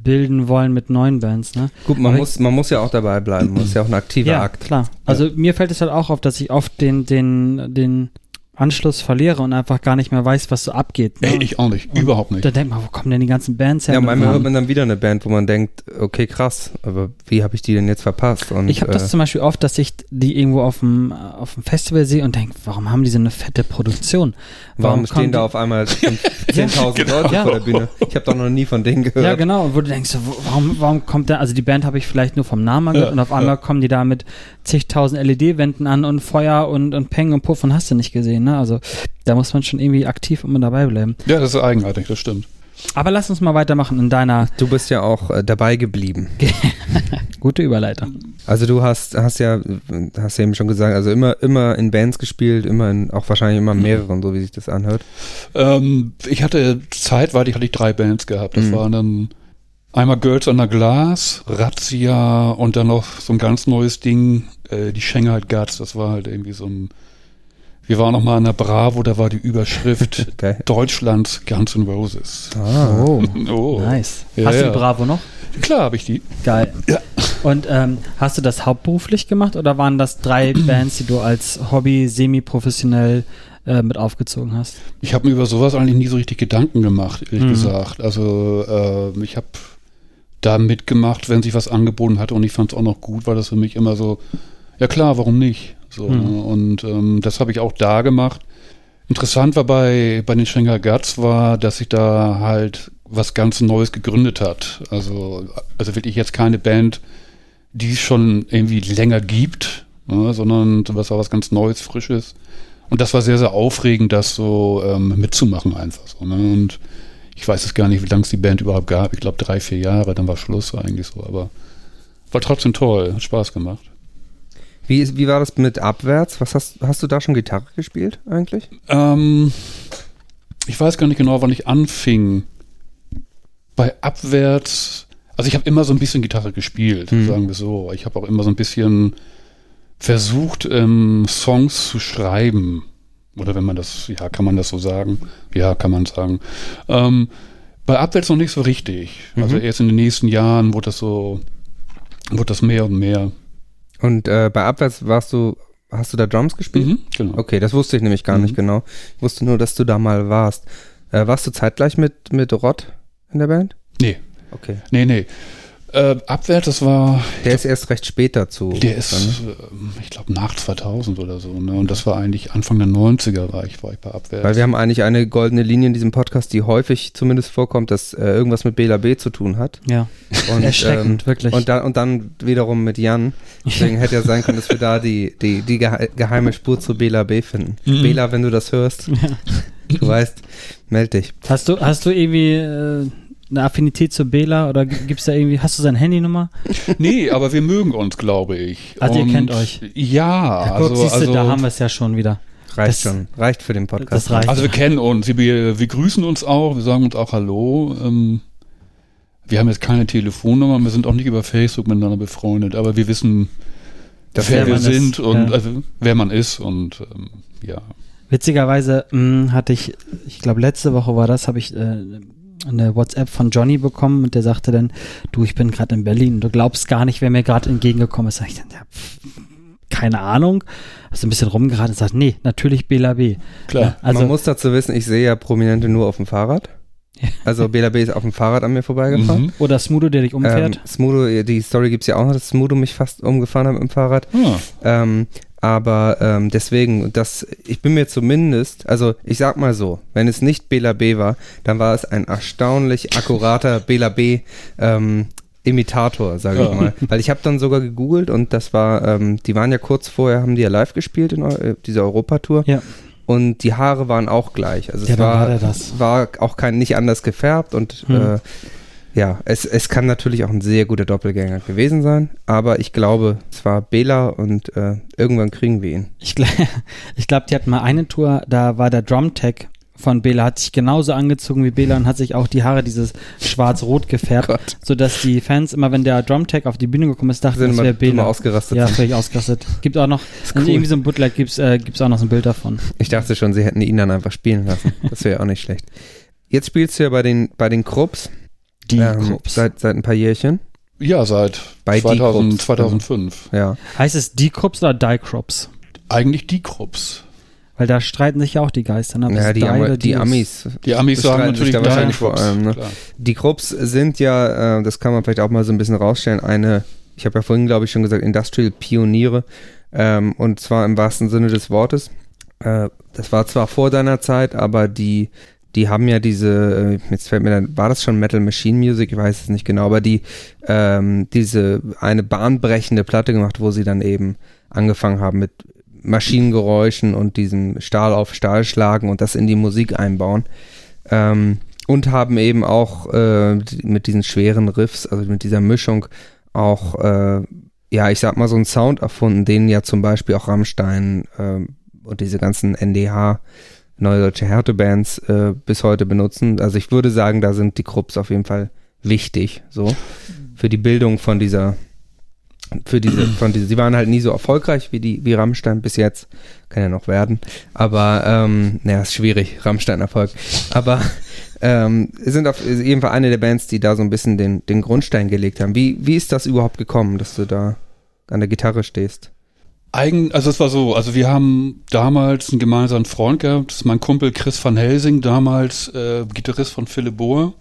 A: bilden wollen mit neuen Bands, ne?
C: Gut, man
A: Aber
C: muss, man muss ja auch dabei bleiben. Das ist ja auch ein aktiver
A: ja,
C: Akt.
A: klar. Also mir fällt es halt auch auf, dass ich oft den, den, den Anschluss verliere und einfach gar nicht mehr weiß, was so abgeht. Ne?
B: Ey, ich auch nicht, überhaupt nicht.
A: Da denkt man, wo kommen denn die ganzen Bands her?
C: Ja,
A: Und
C: manchmal hört man dann wieder eine Band, wo man denkt, okay, krass, aber wie habe ich die denn jetzt verpasst? Und,
A: Ich habe das
C: äh,
A: zum Beispiel oft, dass ich die irgendwo auf dem, auf dem Festival sehe und denke, warum haben die so eine fette Produktion?
C: warum
A: kommen
C: stehen da auf einmal 10.000
B: genau.
C: Leute
A: Ja.
C: vor der Bühne? Ich habe doch noch nie von denen gehört.
A: Ja, genau. Und wo du denkst, warum, warum kommt da, also die Band habe ich vielleicht nur vom Namen gehört
B: Ja,
A: und auf einmal kommen die da mit zigtausend LED-Wänden an und Feuer und, und Peng und Puff und hast du nicht gesehen, ne? Also da muss man schon irgendwie aktiv immer dabei bleiben.
B: Ja, das ist eigenartig, das stimmt.
A: Aber lass uns mal weitermachen in deiner
C: Du bist ja auch äh, dabei geblieben.
A: gute Überleitung.
C: Also du hast, hast ja, hast ja eben schon gesagt, also immer, immer in Bands gespielt, immer in, auch wahrscheinlich immer mehreren, so wie sich das anhört.
B: Ähm, ich hatte zeitweilig hatte ich drei Bands gehabt. Das
C: Mhm.
B: waren dann einmal Girls Under Glass, Razzia und dann noch so ein ganz neues Ding, äh, die Shanghai Guts. Das war halt irgendwie so ein. Wir waren noch mal in der Bravo, da war die Überschrift
C: Geil.
B: Deutschlands Guns N' Roses.
C: Ah.
A: Oh,
B: Oh,
A: nice.
B: Ja,
A: hast du die Bravo noch?
B: klar habe ich die.
A: Geil.
B: Ja.
A: Und ähm, hast du das hauptberuflich gemacht oder waren das drei Bands, die du als Hobby semi-professionell äh, mit aufgezogen hast?
B: Ich habe mir über sowas eigentlich nie so richtig Gedanken gemacht, ehrlich
A: Mhm.
B: gesagt. Also äh, ich habe da mitgemacht, wenn sich was angeboten hatte und ich fand es auch noch gut, weil das für mich immer so, ja klar, warum nicht? So,
A: Mhm.
B: ne? Und ähm, das habe ich auch da gemacht. Interessant war bei, bei den Schenker Guts war, dass sich da halt was ganz Neues gegründet hat. Also, also wirklich jetzt keine Band, die es schon irgendwie länger gibt, ne, sondern was war was ganz Neues, Frisches. Und das war sehr, sehr aufregend, das so ähm, mitzumachen einfach so. Ne? Und ich weiß es gar nicht, wie lange es die Band überhaupt gab. Ich glaube drei, vier Jahre, dann war Schluss eigentlich so. Aber war trotzdem toll, hat Spaß gemacht.
C: Wie, wie war das mit Abwärts? Was hast, hast du da schon Gitarre gespielt eigentlich?
B: Ähm, ich weiß gar nicht genau, wann ich anfing. Bei Abwärts, also ich habe immer so ein bisschen Gitarre gespielt,
C: Mhm.
B: sagen wir so. Ich habe auch immer so ein bisschen versucht, ähm, Songs zu schreiben. Oder wenn man das, ja, kann man das so sagen? Ja, kann man sagen. Ähm, bei Abwärts noch nicht so richtig. Also
C: Mhm.
B: erst in den nächsten Jahren wurde das so, wurde das mehr und mehr.
C: Und äh, bei Abwärts warst du, hast du da Drums gespielt?
B: Mhm, genau.
C: Okay, das wusste ich nämlich gar nicht
B: Mhm.
C: genau. Ich wusste nur, dass du da mal warst. Äh, warst du zeitgleich mit, mit Rott in der Band?
B: Nee,
C: Okay.
B: nee, nee. Äh, Abwärts, das war,
C: Der ist erst recht spät dazu.
B: Der ist, ähm, ich glaube, nach 2000 oder so. Ne? Und das war eigentlich Anfang der 90er war ich, war ich bei Abwehr.
C: Weil wir haben eigentlich eine goldene Linie in diesem Podcast, die häufig zumindest vorkommt, dass äh, irgendwas mit Bela B zu tun hat.
A: Ja.
C: Und,
A: Erschreckend, wirklich.
C: Und, da, und dann wiederum mit Jan. Deswegen hätte ja sein können, dass wir da die, die, die gehe- geheime Spur zu Bela B finden.
B: Mhm.
C: Bela, wenn du das hörst, du weißt, meld dich.
A: Hast du, hast du irgendwie äh, eine Affinität zu Bela oder g- gibt's da irgendwie, hast du seine Handynummer?
B: nee, aber wir mögen uns, glaube ich.
A: Also ihr
B: Und
A: kennt euch.
B: Ja,
A: Ja, guck,
B: also,
A: siehst du,
B: also,
A: da haben wir es ja schon wieder.
C: Reicht
A: Das-
C: schon. Reicht für den Podcast.
A: das reicht.
B: also wir kennen uns, wir, wir grüßen uns auch, wir sagen uns auch Hallo. Ähm, wir haben jetzt keine Telefonnummer, wir sind auch nicht über Facebook miteinander befreundet, aber wir wissen,
C: Das
B: wer wir sind
A: ist,
B: und
A: ja.
B: also, wer man ist und ähm, ja.
A: Witzigerweise mh, hatte ich, ich glaube letzte Woche war das, habe ich äh, eine WhatsApp von Johnny bekommen und der sagte dann, du, ich bin gerade in Berlin, du glaubst gar nicht, wer mir gerade entgegengekommen ist. Sag ich dann, ja, pff, keine Ahnung. Hast du ein bisschen rumgeraten und sagt, nee, natürlich Bela B.
B: Klar.
A: Ja, also
C: Man muss dazu wissen, ich sehe ja Prominente nur auf dem Fahrrad. Also Bela B ist auf dem Fahrrad an mir vorbeigefahren.
B: Mhm.
A: oder Smudo, der dich umfährt.
C: Ähm, Smudo, die Story gibt's ja auch noch, dass Smudo mich fast umgefahren hat mit dem Fahrrad.
B: Ah,
C: Ähm, aber ähm, deswegen, das, ich bin mir zumindest, also ich sag mal so, wenn es nicht Bela B war, dann war es ein erstaunlich akkurater Bela B ähm, Imitator, sage ich
B: Ja.
C: mal. Weil ich habe dann sogar gegoogelt und das war, ähm, die waren ja kurz vorher, haben die ja live gespielt in Eu äh, dieser Europatour
A: ja.
C: und die Haare waren auch gleich. Also
A: Ja,
C: es war,
A: war
C: war auch kein nicht anders gefärbt und
A: Hm.
C: äh, ja, es, es kann natürlich auch ein sehr guter Doppelgänger gewesen sein, aber ich glaube, es war Bela und äh, irgendwann kriegen wir ihn.
A: Ich, gl ich glaube, die hatten mal eine Tour, da war der Drumtech von Bela, hat sich genauso angezogen wie Bela und hat sich auch die Haare dieses schwarz-rot gefärbt,
C: Gott.
A: sodass die Fans immer, wenn der Drumtech auf die Bühne gekommen ist, dachten, das wäre Bela.
C: ausgerastet.
A: Ja, völlig ausgerastet. Gibt auch noch,
C: cool.
A: irgendwie so ein Bootleg gibt's, äh, gibt's auch noch so ein Bild davon.
C: Ich dachte schon, sie hätten ihn dann einfach spielen lassen. Das wäre auch nicht schlecht. Jetzt spielst du ja bei den, bei den Krupps.
A: Die
C: ähm,
A: Krupps.
C: Seit, seit ein paar Jährchen.
B: Ja, seit
C: Bei die
B: 2000,
C: Krupps.
B: 2005.
C: Ja.
A: Heißt es die Krupps oder die Krupps?
B: Eigentlich die Krupps.
A: Weil da streiten sich ja auch die Geister. Ne?
C: Ja,
A: Bis
C: die, Am die Amis.
B: Die Amis sagen natürlich
C: da
B: ja,
C: wahrscheinlich vor
B: Krups,
C: allem. Ne? Die Krupps sind ja, äh, das kann man vielleicht auch mal so ein bisschen rausstellen, eine, ich habe ja vorhin, glaube ich, schon gesagt, Industrial-Pioniere. Ähm, und zwar im wahrsten Sinne des Wortes. Äh, das war zwar vor deiner Zeit, aber die, die haben ja diese, äh, jetzt fällt mir dann, war das schon Metal Machine Music? Ich weiß es nicht genau, aber die, ähm, diese eine bahnbrechende Platte gemacht, wo sie dann eben angefangen haben mit Maschinengeräuschen und diesem Stahl auf Stahl schlagen und das in die Musik einbauen. Ähm, und haben eben auch äh, mit diesen schweren Riffs, also mit dieser Mischung auch, äh, ja, ich sag mal, so einen Sound erfunden, den ja zum Beispiel auch Rammstein ähm, und diese ganzen NDH, Neue Deutsche Härtebands, äh, bis heute benutzen. Also ich würde sagen, da sind die Krupps auf jeden Fall wichtig, so, für die Bildung von dieser, für diese, von diese, sie waren halt nie so erfolgreich wie die, wie Rammstein bis jetzt, kann ja noch werden, aber, ähm, naja, ist schwierig, Rammstein-Erfolg, aber, ähm, sind auf jeden Fall eine der Bands, die da so ein bisschen den, den Grundstein gelegt haben. Wie, wie ist das überhaupt gekommen, dass du da an der Gitarre stehst?
B: Eigen, also es war so, also wir haben damals einen gemeinsamen Freund gehabt, das ist mein Kumpel Chris van Helsing, damals äh, Gitarrist von Philipp Bohr.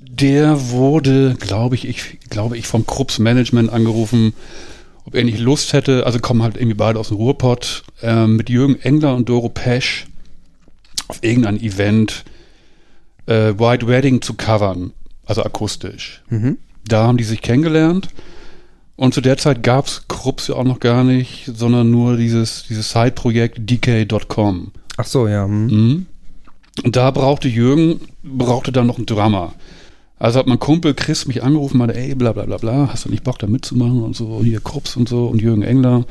B: Der wurde, glaube ich, ich glaube ich, vom Krupps Management angerufen, ob er nicht Lust hätte, also kommen halt irgendwie beide aus dem Ruhrpott, ähm, mit Jürgen Engler und Doro Pesch auf irgendein Event äh, White Wedding zu covern, also akustisch.
C: Mhm.
B: Da haben die sich kennengelernt. Und zu der Zeit gab's Krupps ja auch noch gar nicht, sondern nur dieses, dieses Side-Projekt DK.com.
C: Ach so, ja. Hm.
B: Mhm. Und da brauchte Jürgen, brauchte dann noch einen Drummer. Also hat mein Kumpel Chris mich angerufen, meinte, ey, bla bla bla bla, hast du nicht Bock da mitzumachen und so, hier Krupps und so und Jürgen Engler.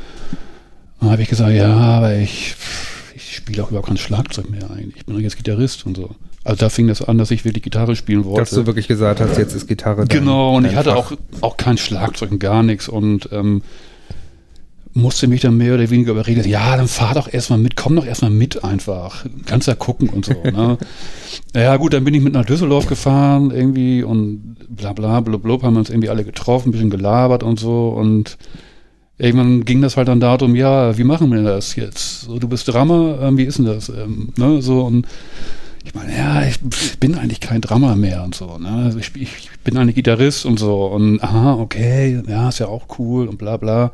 B: Dann habe ich gesagt, ja, aber ich, ich spiele auch überhaupt kein Schlagzeug mehr eigentlich. Ich bin jetzt Gitarrist und so. Also da fing das an, dass ich wirklich Gitarre spielen wollte.
C: Dass du wirklich gesagt hast, jetzt ist Gitarre dein-
B: Genau, und ich hatte
C: Fach.
B: auch, auch kein Schlagzeug und gar nichts und ähm, musste mich dann mehr oder weniger überreden, ja, dann fahr doch erstmal mit, komm doch erstmal mit einfach. Kannst ja gucken und so. Ne? ja, gut, dann bin ich mit nach Düsseldorf gefahren irgendwie und bla bla blub blub, haben wir uns irgendwie alle getroffen, ein bisschen gelabert und so und irgendwann ging das halt dann darum, ja, wie machen wir das jetzt? So, du bist Drummer, ähm, wie ist denn das? Ähm, ne, so und ich meine, ja, ich bin eigentlich kein Drummer mehr und so. Ne? Also ich, ich bin eigentlich Gitarrist und so. Und aha, okay, ja, ist ja auch cool und bla bla.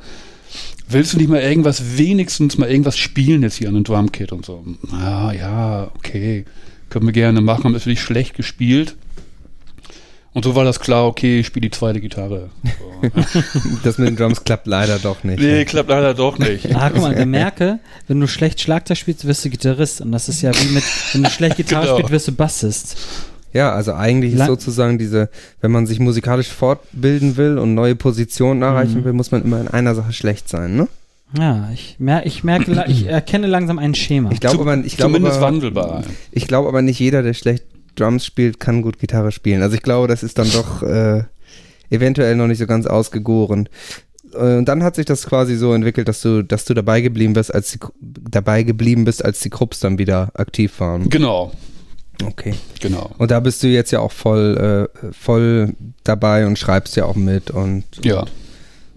B: Willst du nicht mal irgendwas, wenigstens mal irgendwas spielen jetzt hier an einem Drumkit und so? Ja, ja, okay, können wir gerne machen, haben das wirklich schlecht gespielt. Und so war das klar, okay, ich spiele die zweite Gitarre. So.
C: Das mit den Drums klappt leider doch nicht.
B: nee, klappt leider doch nicht.
A: Ah, guck mal, der merke, wenn du schlecht Schlagzeug spielst, wirst du Gitarrist. Und das ist ja wie mit, wenn du schlecht Gitarre
B: Genau.
A: spielst, wirst du Bassist.
C: Ja, also eigentlich ist sozusagen diese, wenn man sich musikalisch fortbilden will und neue Positionen erreichen
A: Mhm.
C: will, muss man immer in einer Sache schlecht sein, ne?
A: Ja, ich, mer ich merke, ich erkenne langsam ein Schema.
C: Ich glaube aber, ich glaube
B: Zumindest
C: aber,
B: wandelbar.
C: ich glaube aber nicht jeder, der schlecht Drums spielt, kann gut Gitarre spielen. Also ich glaube, das ist dann doch äh, eventuell noch nicht so ganz ausgegoren. Äh, Und dann hat sich das quasi so entwickelt, dass du, dass du dabei geblieben bist, als die, dabei geblieben bist, als die Krupps dann wieder aktiv waren.
B: Genau,
C: Okay.
B: genau.
C: Und da bist du jetzt ja auch voll, äh, voll dabei und schreibst ja auch mit und
B: Ja.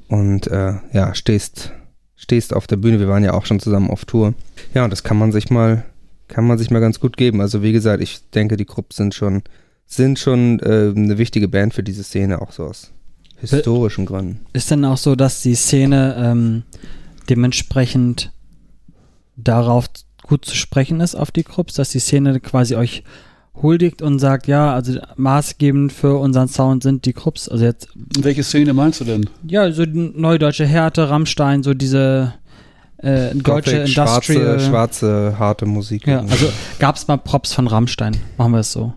C: und äh, ja, stehst, stehst auf der Bühne. Wir waren ja auch schon zusammen auf Tour. Ja, und das kann man sich mal, kann man sich mal ganz gut geben. Also wie gesagt, ich denke, die Krupps sind schon, sind schon äh, eine wichtige Band für diese Szene, auch so aus historischen Gründen.
A: Ist denn auch so, dass die Szene ähm, dementsprechend darauf gut zu sprechen ist, auf die Krupps, dass die Szene quasi euch huldigt und sagt, ja, also maßgebend für unseren Sound sind die Krupps. Also jetzt,
B: Welche Szene meinst du denn?
A: ja, so die neue deutsche Härte, Rammstein, so diese äh, deutsche
C: Gothic,
A: Industrial.
C: schwarze, schwarze, harte Musik.
A: Ja, also gab es mal Props von Rammstein. Machen wir es so.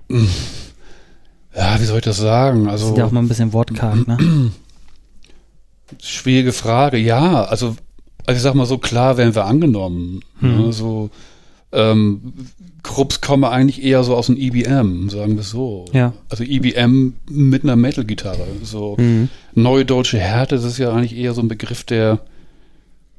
B: Ja, wie soll ich das sagen? Also
A: Sind ja auch mal ein bisschen wortkarg, ne?
B: Schwierige Frage. Ja, also, also ich sag mal so, klar werden wir angenommen.
A: Hm.
B: Ne, so, ähm, Krupps kommen eigentlich eher so aus dem EBM, sagen wir es so.
A: Ja.
B: Also EBM mit einer Metal-Gitarre. So
C: Mhm.
B: neue deutsche Härte, das ist ja eigentlich eher so ein Begriff, der,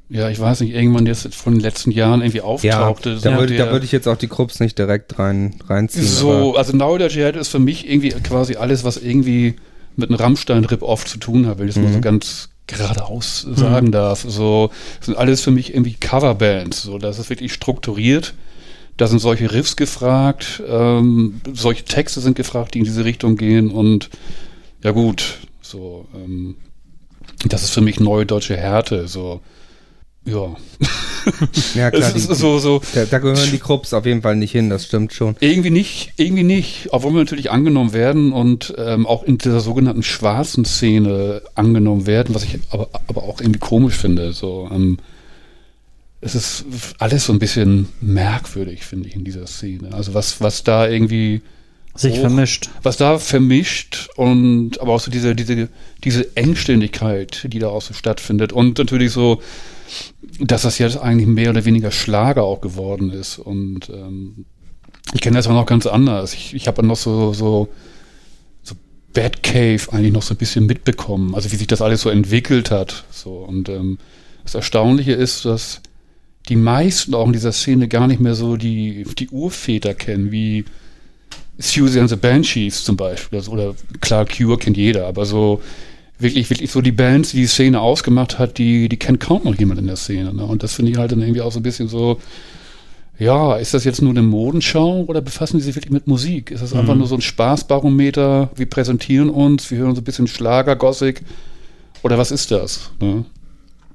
B: ja, ich weiß nicht, irgendwann jetzt von den letzten Jahren irgendwie
C: Ja,
B: auftauchte.
C: da, würde,
B: der-
C: da würde ich jetzt auch die Krupps nicht direkt rein, reinziehen.
B: So, also neue deutsche Härte ist für mich irgendwie quasi alles, was irgendwie mit einem Rammstein-Rip-Off zu tun hat, wenn ich mal
C: Mhm.
B: so ganz, geradeaus sagen
A: Mhm.
B: darf. So das sind alles für mich irgendwie Coverbands. So, das ist wirklich strukturiert. Da sind solche Riffs gefragt, ähm, solche Texte sind gefragt, die in diese Richtung gehen und ja gut, so ähm, das ist für mich neue deutsche Härte. So ja,
C: Ja, klar,
B: es ist
C: die,
B: so so
C: da, da gehören die Krupps auf jeden Fall nicht hin, das stimmt schon.
B: irgendwie nicht, irgendwie nicht, obwohl wir natürlich angenommen werden und ähm, auch in dieser sogenannten schwarzen Szene angenommen werden, was ich aber, aber auch irgendwie komisch finde. So, ähm, es ist alles so ein bisschen merkwürdig, finde ich, in dieser Szene. Also was, was da irgendwie,
A: Sich
B: Hoch.
A: vermischt.
B: was da vermischt und aber auch so diese, diese, diese Engständigkeit, die da auch so stattfindet und natürlich so, dass das jetzt eigentlich mehr oder weniger Schlager auch geworden ist und ähm, ich kenne das auch noch ganz anders. Ich, ich habe noch so, so, so Batcave eigentlich noch so ein bisschen mitbekommen, also wie sich das alles so entwickelt hat. So und ähm, das Erstaunliche ist, dass die meisten auch in dieser Szene gar nicht mehr so die, die Urväter kennen, wie Susie and the Banshees zum Beispiel. Also, oder klar, Cure kennt jeder, aber so wirklich, wirklich so die Bands, die die Szene ausgemacht hat, die, die kennt kaum noch jemand in der Szene. Ne? Und das finde ich halt dann irgendwie auch so ein bisschen so, ja, ist das jetzt nur eine Modenschau oder befassen die sich wirklich mit Musik? Ist das einfach nur so ein Spaßbarometer? Wir präsentieren uns, wir hören so ein bisschen Schlager, Gothic oder was ist das? Ne?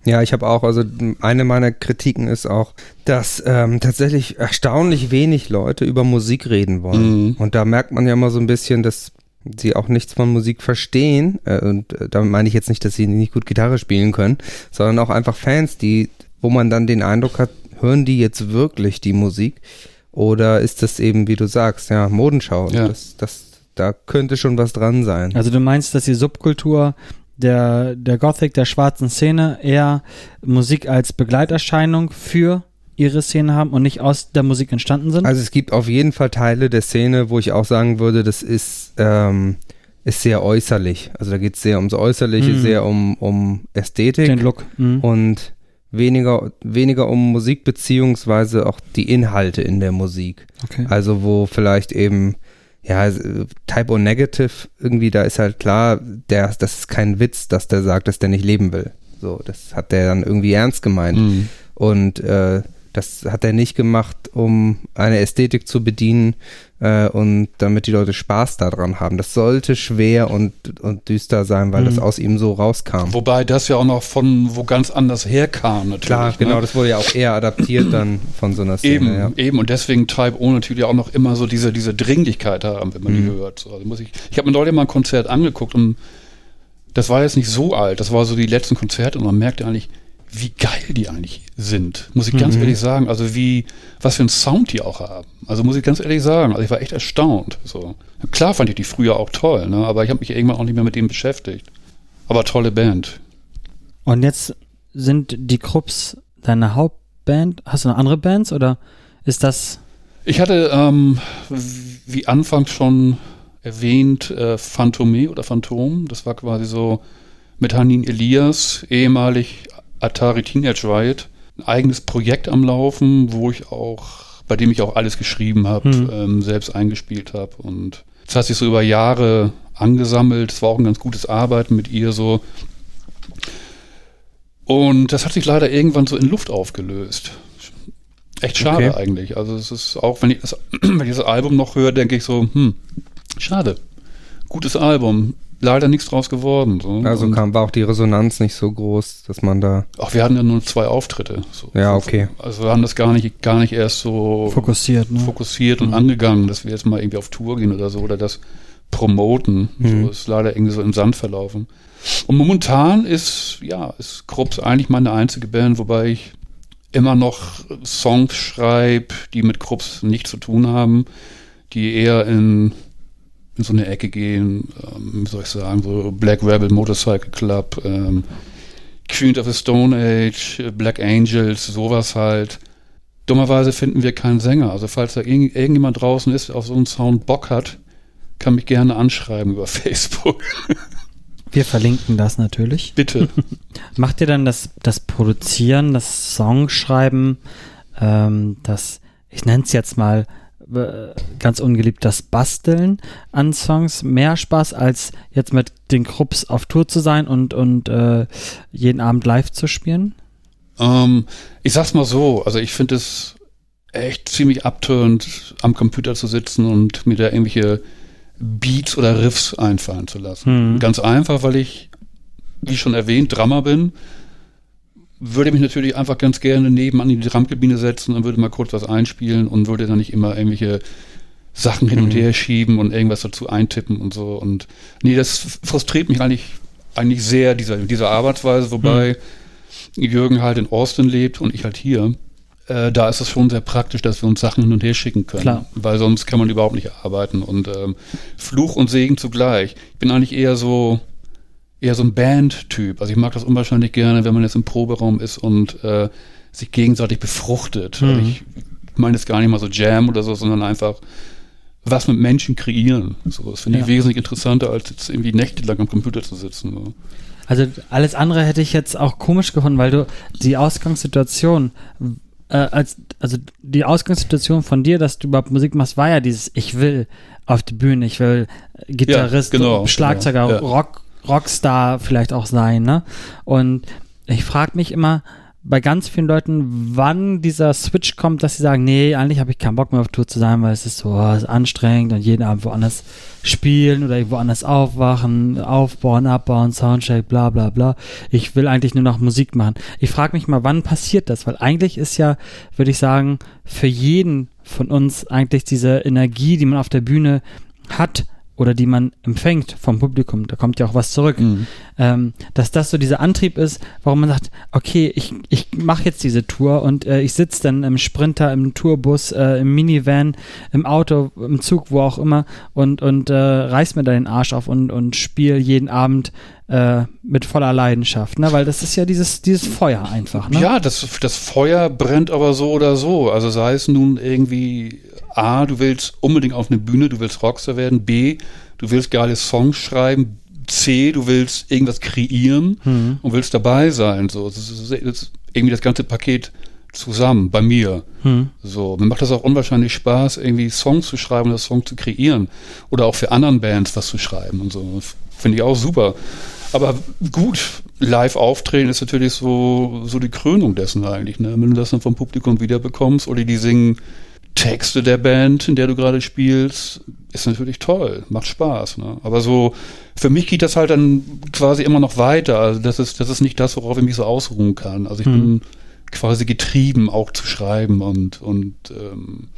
C: Ja, ich habe auch, also eine meiner Kritiken ist auch, dass ähm, tatsächlich erstaunlich wenig Leute über Musik reden wollen.
B: Mhm.
C: Und da merkt man ja immer so ein bisschen, dass sie auch nichts von Musik verstehen. Äh, und äh, damit meine ich jetzt nicht, dass sie nicht gut Gitarre spielen können, sondern auch einfach Fans, die, wo man dann den Eindruck hat, hören die jetzt wirklich die Musik? Oder ist das eben, wie du sagst, ja, Modenschau?
B: Ja.
C: Das, das, da könnte schon was dran sein.
A: Also du meinst, dass die Subkultur der, der Gothic, der schwarzen Szene eher Musik als Begleiterscheinung für ihre Szene haben und nicht aus der Musik entstanden sind?
C: Also es gibt auf jeden Fall Teile der Szene, wo ich auch sagen würde, das ist, ähm, ist sehr äußerlich. Also da geht es sehr ums Äußerliche,
A: Mhm.
C: sehr um, um Ästhetik
A: Den Look. Mhm.
C: und weniger, weniger um Musik beziehungsweise auch die Inhalte in der Musik.
A: Okay.
C: Also wo vielleicht eben, ja, äh, Type O Negative, irgendwie, da ist halt klar, der, das ist kein Witz, dass der sagt, dass der nicht leben will. So, das hat der dann irgendwie ernst gemeint.
B: Mhm.
C: Und äh, das hat er nicht gemacht, um eine Ästhetik zu bedienen äh, und damit die Leute Spaß daran haben. Das sollte schwer und, und düster sein, weil das
A: Mhm.
C: aus ihm so rauskam.
B: Wobei das ja auch noch von wo ganz anders herkam natürlich.
C: Klar,
B: ne?
C: genau, das wurde ja auch eher adaptiert dann von so einer Szene.
B: Eben,
C: ja.
B: eben und deswegen Type O natürlich auch noch immer so diese, diese Dringlichkeit haben, wenn man die
C: Mhm.
B: hört. So, also muss ich ich habe mir neulich mal ein Konzert angeguckt und das war jetzt nicht so alt, das war so die letzten Konzerte und man merkte eigentlich, wie geil die eigentlich sind, muss ich ganz
C: Mhm.
B: ehrlich sagen. Also wie, was für einen Sound die auch haben. Also muss ich ganz ehrlich sagen, also ich war echt erstaunt. So. Klar fand ich die früher auch toll, ne? aber ich habe mich irgendwann auch nicht mehr mit denen beschäftigt. Aber tolle Band.
A: Und jetzt sind die Krupps deine Hauptband. Hast du noch andere Bands oder ist das
B: Ich hatte, ähm, wie anfangs schon erwähnt, äh, Phantome oder Phantom. Das war quasi so mit Hanin Elias, ehemalig Atari Teenage Riot, ein eigenes Projekt am Laufen, wo ich auch, bei dem ich auch alles geschrieben habe,
A: Hm.
B: ähm, selbst eingespielt habe. Und das hat sich so über Jahre angesammelt. Es war auch ein ganz gutes Arbeiten mit ihr so. Und das hat sich leider irgendwann so in Luft aufgelöst. Echt schade
C: Okay.
B: eigentlich. Also es ist auch, wenn ich das, wenn ich das Album noch höre, denke ich so, hm, schade. Gutes Album. Leider nichts draus geworden. So.
C: Also kam, war auch die Resonanz nicht so groß, dass man da.
B: Ach, wir hatten ja nur zwei Auftritte. So.
C: Ja, okay.
B: Also wir haben das gar nicht, gar nicht erst so
A: fokussiert? Ne?
B: fokussiert und
A: Mhm.
B: angegangen, dass wir jetzt mal irgendwie auf Tour gehen oder so oder das promoten.
C: Mhm.
B: So ist leider irgendwie so im Sand verlaufen. Und momentan ist, ja, ist Krupps eigentlich meine einzige Band, wobei ich immer noch Songs schreibe, die mit Krupps nichts zu tun haben, die eher in, in so eine Ecke gehen, ähm, wie soll ich sagen, so Black Rebel Motorcycle Club, ähm, Queen of the Stone Age, äh, Black Angels, sowas halt. Dummerweise finden wir keinen Sänger. Also falls da irgend, irgendjemand draußen ist, der auf so einen Sound Bock hat, kann mich gerne anschreiben über Facebook.
A: Wir verlinken das natürlich.
B: Bitte.
A: Macht ihr dann das, das Produzieren, das Songschreiben, ähm, das, ich nenne es jetzt mal ganz ungeliebt das Basteln an Songs mehr Spaß, als jetzt mit den Krupps auf Tour zu sein und, und äh, jeden Abend live zu spielen?
B: Ähm, ich sag's mal so, also ich finde es echt ziemlich abtörend, am Computer zu sitzen und mir da irgendwelche Beats oder Riffs einfallen zu lassen.
A: Hm.
B: Ganz einfach, weil ich, wie schon erwähnt, Drummer bin würde mich natürlich einfach ganz gerne nebenan in die Drumkabine setzen und würde mal kurz was einspielen und würde dann nicht immer irgendwelche Sachen hin und
C: Mhm.
B: her schieben und irgendwas dazu eintippen und so. Und nee, das frustriert mich eigentlich, eigentlich sehr, diese, diese Arbeitsweise, wobei Jürgen halt in Austin lebt und ich halt hier. Äh, da ist es schon sehr praktisch, dass wir uns Sachen hin und her schicken können.
A: Klar.
B: Weil sonst kann man überhaupt nicht arbeiten. Und ähm, Fluch und Segen zugleich. Ich bin eigentlich eher so, eher so ein Band-Typ. Also ich mag das unwahrscheinlich gerne, wenn man jetzt im Proberaum ist und äh, sich gegenseitig befruchtet.
A: Mhm.
B: Also ich meine jetzt gar nicht mal so Jam oder so, sondern einfach was mit Menschen kreieren. So, das finde ich
A: Ja.
B: wesentlich interessanter, als jetzt irgendwie nächtelang am Computer zu sitzen. So.
A: Also alles andere hätte ich jetzt auch komisch gefunden, weil du die Ausgangssituation, äh, als, also die Ausgangssituation von dir, dass du überhaupt Musik machst, war ja dieses, ich will auf die Bühne, ich will Gitarrist,
B: Ja, genau,
A: Schlagzeuger,
B: genau, ja.
A: Rock, Rockstar vielleicht auch sein, ne? Und ich frage mich immer bei ganz vielen Leuten, wann dieser Switch kommt, dass sie sagen, nee, eigentlich habe ich keinen Bock mehr auf Tour zu sein, weil es ist so oh, ist anstrengend und jeden Abend woanders spielen oder woanders aufwachen, aufbauen, abbauen, Soundcheck, bla bla bla. Ich will eigentlich nur noch Musik machen. Ich frage mich mal, wann passiert das? Weil eigentlich ist ja, würde ich sagen, für jeden von uns eigentlich diese Energie, die man auf der Bühne hat oder die man empfängt vom Publikum, da kommt ja auch was zurück ähm, dass das so dieser Antrieb ist, warum man sagt, okay, ich, ich mache jetzt diese Tour und äh, ich sitze dann im Sprinter, im Tourbus, äh, im Minivan, im Auto, im Zug, wo auch immer und, und äh, reiß mir da den Arsch auf und, und spiele jeden Abend äh, mit voller Leidenschaft, ne? weil das ist ja dieses, dieses Feuer einfach. Ne?
B: Ja, das, das Feuer brennt aber so oder so. Also sei es nun irgendwie A, du willst unbedingt auf eine Bühne, du willst Rockstar werden, B, du willst geile Songs schreiben, C, du willst irgendwas kreieren
A: Mhm.
B: und willst dabei sein. So, das ist, das ist irgendwie das ganze Paket zusammen bei mir.
A: Hm.
B: So, mir macht das auch unwahrscheinlich Spaß, irgendwie Songs zu schreiben oder Songs zu kreieren. Oder auch für anderen Bands was zu schreiben und so. Finde ich auch super. Aber gut, live auftreten ist natürlich so, so die Krönung dessen eigentlich. Ne? Wenn du das dann vom Publikum wiederbekommst oder die singen Texte der Band, in der du gerade spielst, ist natürlich toll, macht Spaß. Ne? Aber so, für mich geht das halt dann quasi immer noch weiter. Also das ist, das ist nicht das, worauf ich mich so ausruhen kann. Also ich
A: Hm.
B: bin quasi getrieben, auch zu schreiben und, und ähm,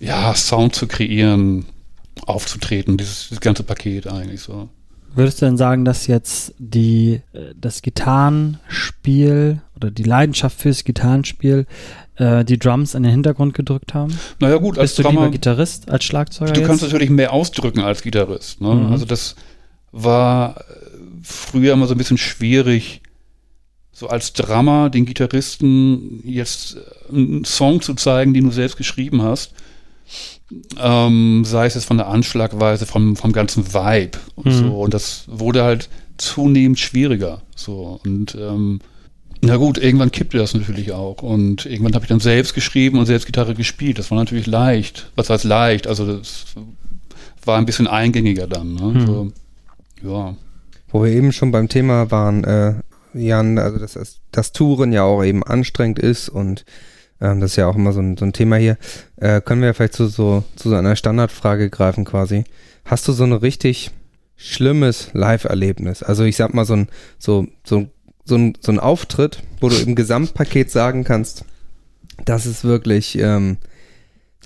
B: ja, Sound zu kreieren, aufzutreten, dieses, dieses ganze Paket eigentlich so.
A: Würdest du denn sagen, dass jetzt die, äh, das Gitarrenspiel oder die Leidenschaft fürs Gitarrenspiel äh, die Drums in den Hintergrund gedrückt haben?
B: Naja gut, als
A: Bist du
B: Drummer,
A: lieber Gitarrist als Schlagzeuger
B: du
A: jetzt?
B: kannst natürlich mehr ausdrücken als Gitarrist. Ne?
A: Mhm.
B: Also das war äh, früher immer so ein bisschen schwierig, so als Drummer den Gitarristen jetzt äh, einen Song zu zeigen, den du selbst geschrieben hast. Ähm, sei es jetzt von der Anschlagweise, vom, vom ganzen Vibe und
A: Mhm.
B: so. Und das wurde halt zunehmend schwieriger. So. Und ähm, na gut, irgendwann kippte das natürlich auch. Und irgendwann habe ich dann selbst geschrieben und selbst Gitarre gespielt. Das war natürlich leicht. Was heißt leicht? Also das war ein bisschen eingängiger dann. Ne?
A: Hm.
B: So, ja.
C: Wo wir eben schon beim Thema waren, äh, Jan, also dass das, das Touren ja auch eben anstrengend ist und ähm, das ist ja auch immer so ein, so ein Thema hier, äh, können wir ja vielleicht zu so, zu so einer Standardfrage greifen quasi. Hast du so ein richtig schlimmes Live-Erlebnis? Also ich sag mal so ein, so, so, so ein, so ein Auftritt, wo du im Gesamtpaket sagen kannst, das ist wirklich, ähm,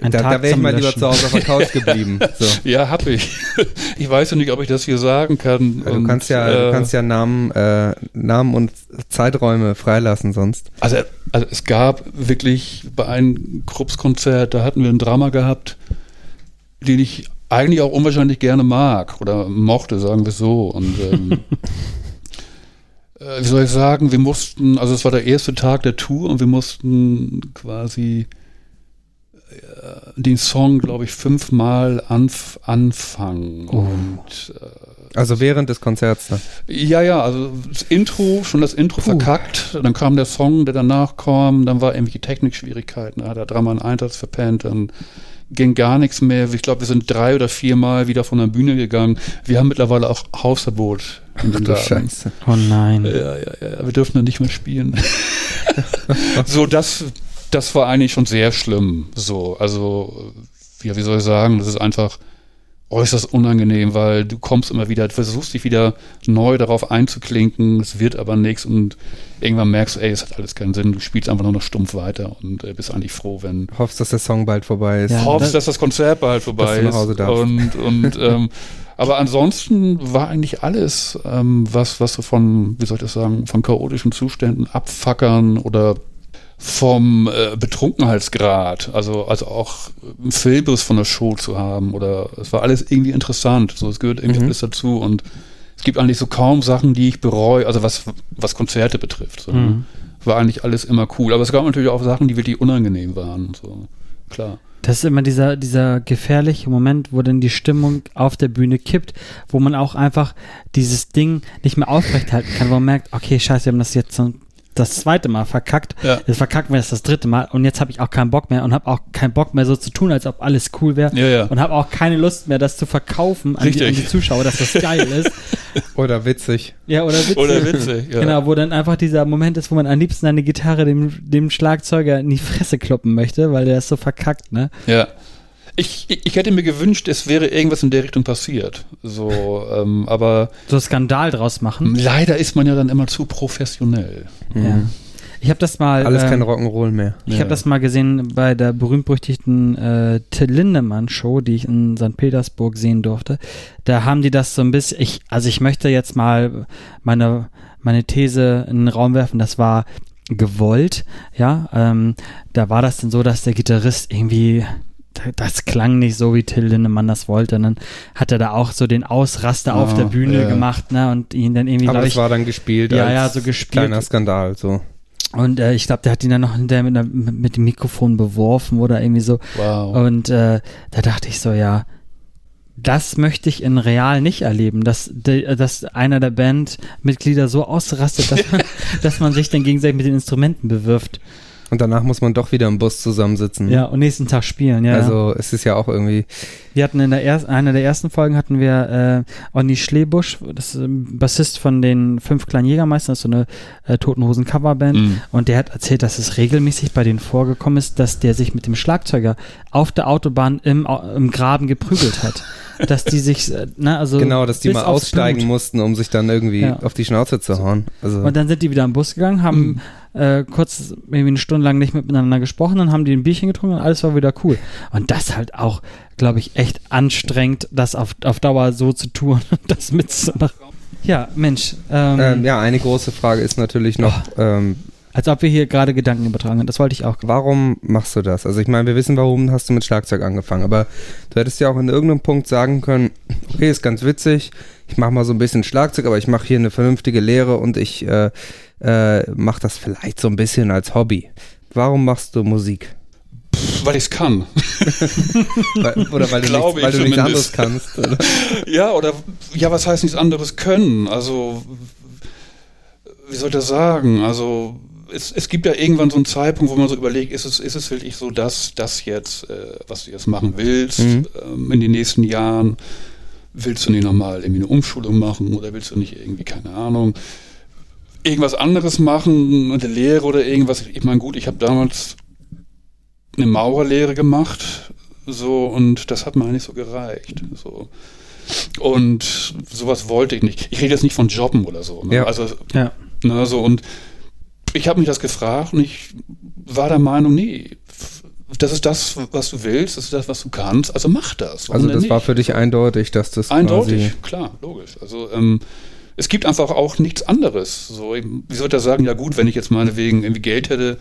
A: Ein
C: da,
A: Tag
C: da wäre ich mal lieber zu Hause auf der Couch geblieben. So.
B: Ja, hab ich. Ich weiß ja nicht, ob ich das hier sagen kann.
C: Du
B: Und,
C: kannst ja,
B: äh,
C: du kannst ja Namen, äh, Namen und Zeiträume freilassen sonst.
B: Also, also es gab wirklich bei einem Krupps-Konzert, da hatten wir einen Drama gehabt, den ich eigentlich auch unwahrscheinlich gerne mag oder mochte, sagen wir es so. Und ähm, äh, wie soll ich sagen, wir mussten, also es war der erste Tag der Tour und wir mussten quasi äh, den Song, glaube ich, fünfmal anf anfangen.
A: Oh.
B: Und äh,
C: Also während des Konzerts. Ne?
B: ja, ja, also das Intro, schon das Intro
A: Puh.
B: verkackt, dann kam der Song, der danach kam, dann war irgendwelche Technikschwierigkeiten, da hat der Drama einen Einsatz verpennt, dann ging gar nichts mehr. Ich glaube, wir sind drei oder viermal wieder von der Bühne gegangen. Wir haben mittlerweile auch Hausverbot in
C: du
B: Laden.
C: Scheiße.
A: Oh nein.
B: Ja, ja, ja, wir dürfen dann nicht mehr spielen. so, das, das war eigentlich schon sehr schlimm. So, also, ja, wie soll ich sagen, das ist einfach äußerst unangenehm, weil du kommst immer wieder, du versuchst dich wieder neu darauf einzuklinken, es wird aber nichts und irgendwann merkst du, ey, es hat alles keinen Sinn, du spielst einfach nur noch stumpf weiter und äh, bist eigentlich froh, wenn
C: Hoffst, dass der Song bald vorbei ist.
A: Ja.
B: hoffst,
A: das-
B: dass das Konzert bald vorbei
C: Dass du nach
B: ist.
C: Hause darfst.
B: Und, und ähm, aber ansonsten war eigentlich alles, ähm, was, was so von, wie soll ich das sagen, von chaotischen Zuständen abfackern oder vom äh, Betrunkenheitsgrad, also, also auch ein Filmriss von der Show zu haben oder es war alles irgendwie interessant. So, es gehört irgendwie
C: Mhm.
B: alles dazu und es gibt eigentlich so kaum Sachen, die ich bereue, also was, was Konzerte betrifft. So.
A: Mhm.
B: War eigentlich alles immer cool. Aber es gab natürlich auch Sachen, die wirklich unangenehm waren. So, klar.
A: Das ist immer dieser, dieser gefährliche Moment, wo dann die Stimmung auf der Bühne kippt, wo man auch einfach dieses Ding nicht mehr aufrechthalten kann, wo man merkt, okay, scheiße, wir haben das jetzt so das zweite Mal verkackt.
B: Ja.
A: Jetzt verkacken wir das das dritte Mal und jetzt habe ich auch keinen Bock mehr und habe auch keinen Bock mehr so zu tun, als ob alles cool wäre.
B: Ja, ja.
A: Und habe auch keine Lust mehr, das zu verkaufen an die, an die Zuschauer, dass das geil ist.
C: Oder witzig.
A: Ja, oder witzig.
B: Oder witzig, ja.
A: Genau, wo dann einfach dieser Moment ist, wo man am liebsten eine Gitarre dem, dem Schlagzeuger in die Fresse kloppen möchte, weil der ist so verkackt, ne?
B: Ja. Ich, ich hätte mir gewünscht, es wäre irgendwas in der Richtung passiert. So, ähm, aber
A: So Skandal draus machen.
B: leider ist man ja dann immer zu professionell.
A: Ja. Ich habe das mal.
C: Alles
A: ähm,
C: kein Rock'n'Roll mehr.
A: Ich
B: Ja.
A: habe das mal gesehen bei der berühmt-berüchtigten äh, Till Lindemann Show, die ich in St. Petersburg sehen durfte. Da haben die das so ein bisschen, ich, also ich möchte jetzt mal meine, meine These in den Raum werfen, das war gewollt, ja. Ähm, da war das dann so, dass der Gitarrist irgendwie das klang nicht so, wie Till Lindemann das wollte. Und dann hat er da auch so den Ausraster auf
B: Ah,
A: der Bühne
B: ja.
A: gemacht, ne? Und ihn dann irgendwie,
C: Aber es
A: ich,
C: war dann gespielt
A: Ja, ja, so gespielt.
C: kleiner Skandal. So.
A: und äh, ich glaube, der hat ihn dann noch hinterher mit, einer- mit, dem Mikrofon beworfen oder irgendwie so.
B: Wow.
A: Und äh, da dachte ich so, ja, das möchte ich in real nicht erleben, dass, dass einer der Bandmitglieder so ausrastet, dass man, dass man sich dann gegenseitig mit den Instrumenten bewirft.
C: Und danach muss man doch wieder im Bus zusammensitzen.
A: Ja, und nächsten Tag spielen, ja.
C: Also es ist ja auch irgendwie,
A: Wir hatten in der ersten, einer der ersten Folgen hatten wir äh, Onni Schlebusch, das ist ein Bassist von den fünf kleinen Jägermeistern, das ist so eine äh, Totenhosen Coverband.
B: Mhm.
A: Und der hat erzählt, dass es regelmäßig bei denen vorgekommen ist, dass der sich mit dem Schlagzeuger auf der Autobahn im, im Graben geprügelt hat. dass die sich, äh, ne, also.
C: genau, dass die mal aussteigen
A: Blut.
C: mussten, um sich dann irgendwie
A: Ja.
C: auf die Schnauze zu hauen. Also
A: Und dann sind die wieder am Bus gegangen, haben äh, kurz irgendwie eine Stunde lang nicht miteinander gesprochen, dann haben die ein Bierchen getrunken und alles war wieder cool. Und das halt auch, glaube ich, echt anstrengend, das auf, auf Dauer so zu tun und das mitzumachen. Ja, Mensch, ähm,
C: ähm, ja, eine große Frage ist natürlich noch, ähm,
A: als ob wir hier gerade Gedanken übertragen haben. Das wollte ich auch.
C: warum machst du das? Also ich meine, wir wissen, warum hast du mit Schlagzeug angefangen, aber du hättest ja auch in irgendeinem Punkt sagen können, okay, ist ganz witzig, ich mache mal so ein bisschen Schlagzeug, aber ich mache hier eine vernünftige Lehre und ich äh, äh, mache das vielleicht so ein bisschen als Hobby. Warum machst du Musik?
B: Weil ich es kann.
C: Weil, oder weil du,
B: Glaube
C: nichts, weil du nichts anderes kannst? Oder?
B: Ja, oder ja, was heißt nichts anderes können? Also, wie soll ich das sagen? Also, es, es gibt ja irgendwann so einen Zeitpunkt, wo man so überlegt, ist es, ist es wirklich so das, das jetzt, äh, was du jetzt machen willst
C: Mhm.
B: ähm, in den nächsten Jahren? Willst du nicht nochmal irgendwie eine Umschulung machen oder willst du nicht irgendwie, keine Ahnung, irgendwas anderes machen, eine Lehre oder irgendwas? Ich meine, gut, ich habe damals eine Maurerlehre gemacht, so, und das hat mir eigentlich so gereicht. So. Und sowas wollte ich nicht. Ich rede jetzt nicht von Jobben oder so. Ne?
C: Ja.
B: Also,
A: Ja.
B: ne, so, und ich habe mich das gefragt und ich war der Meinung, nee, das ist das, was du willst, das ist das, was du kannst, also mach das. Warum
C: Also das war für dich eindeutig, dass das
B: Eindeutig, klar, logisch. Also ähm, es gibt einfach auch nichts anderes. So, wie soll ich das sagen? Ja gut, wenn ich jetzt meinetwegen irgendwie Geld hätte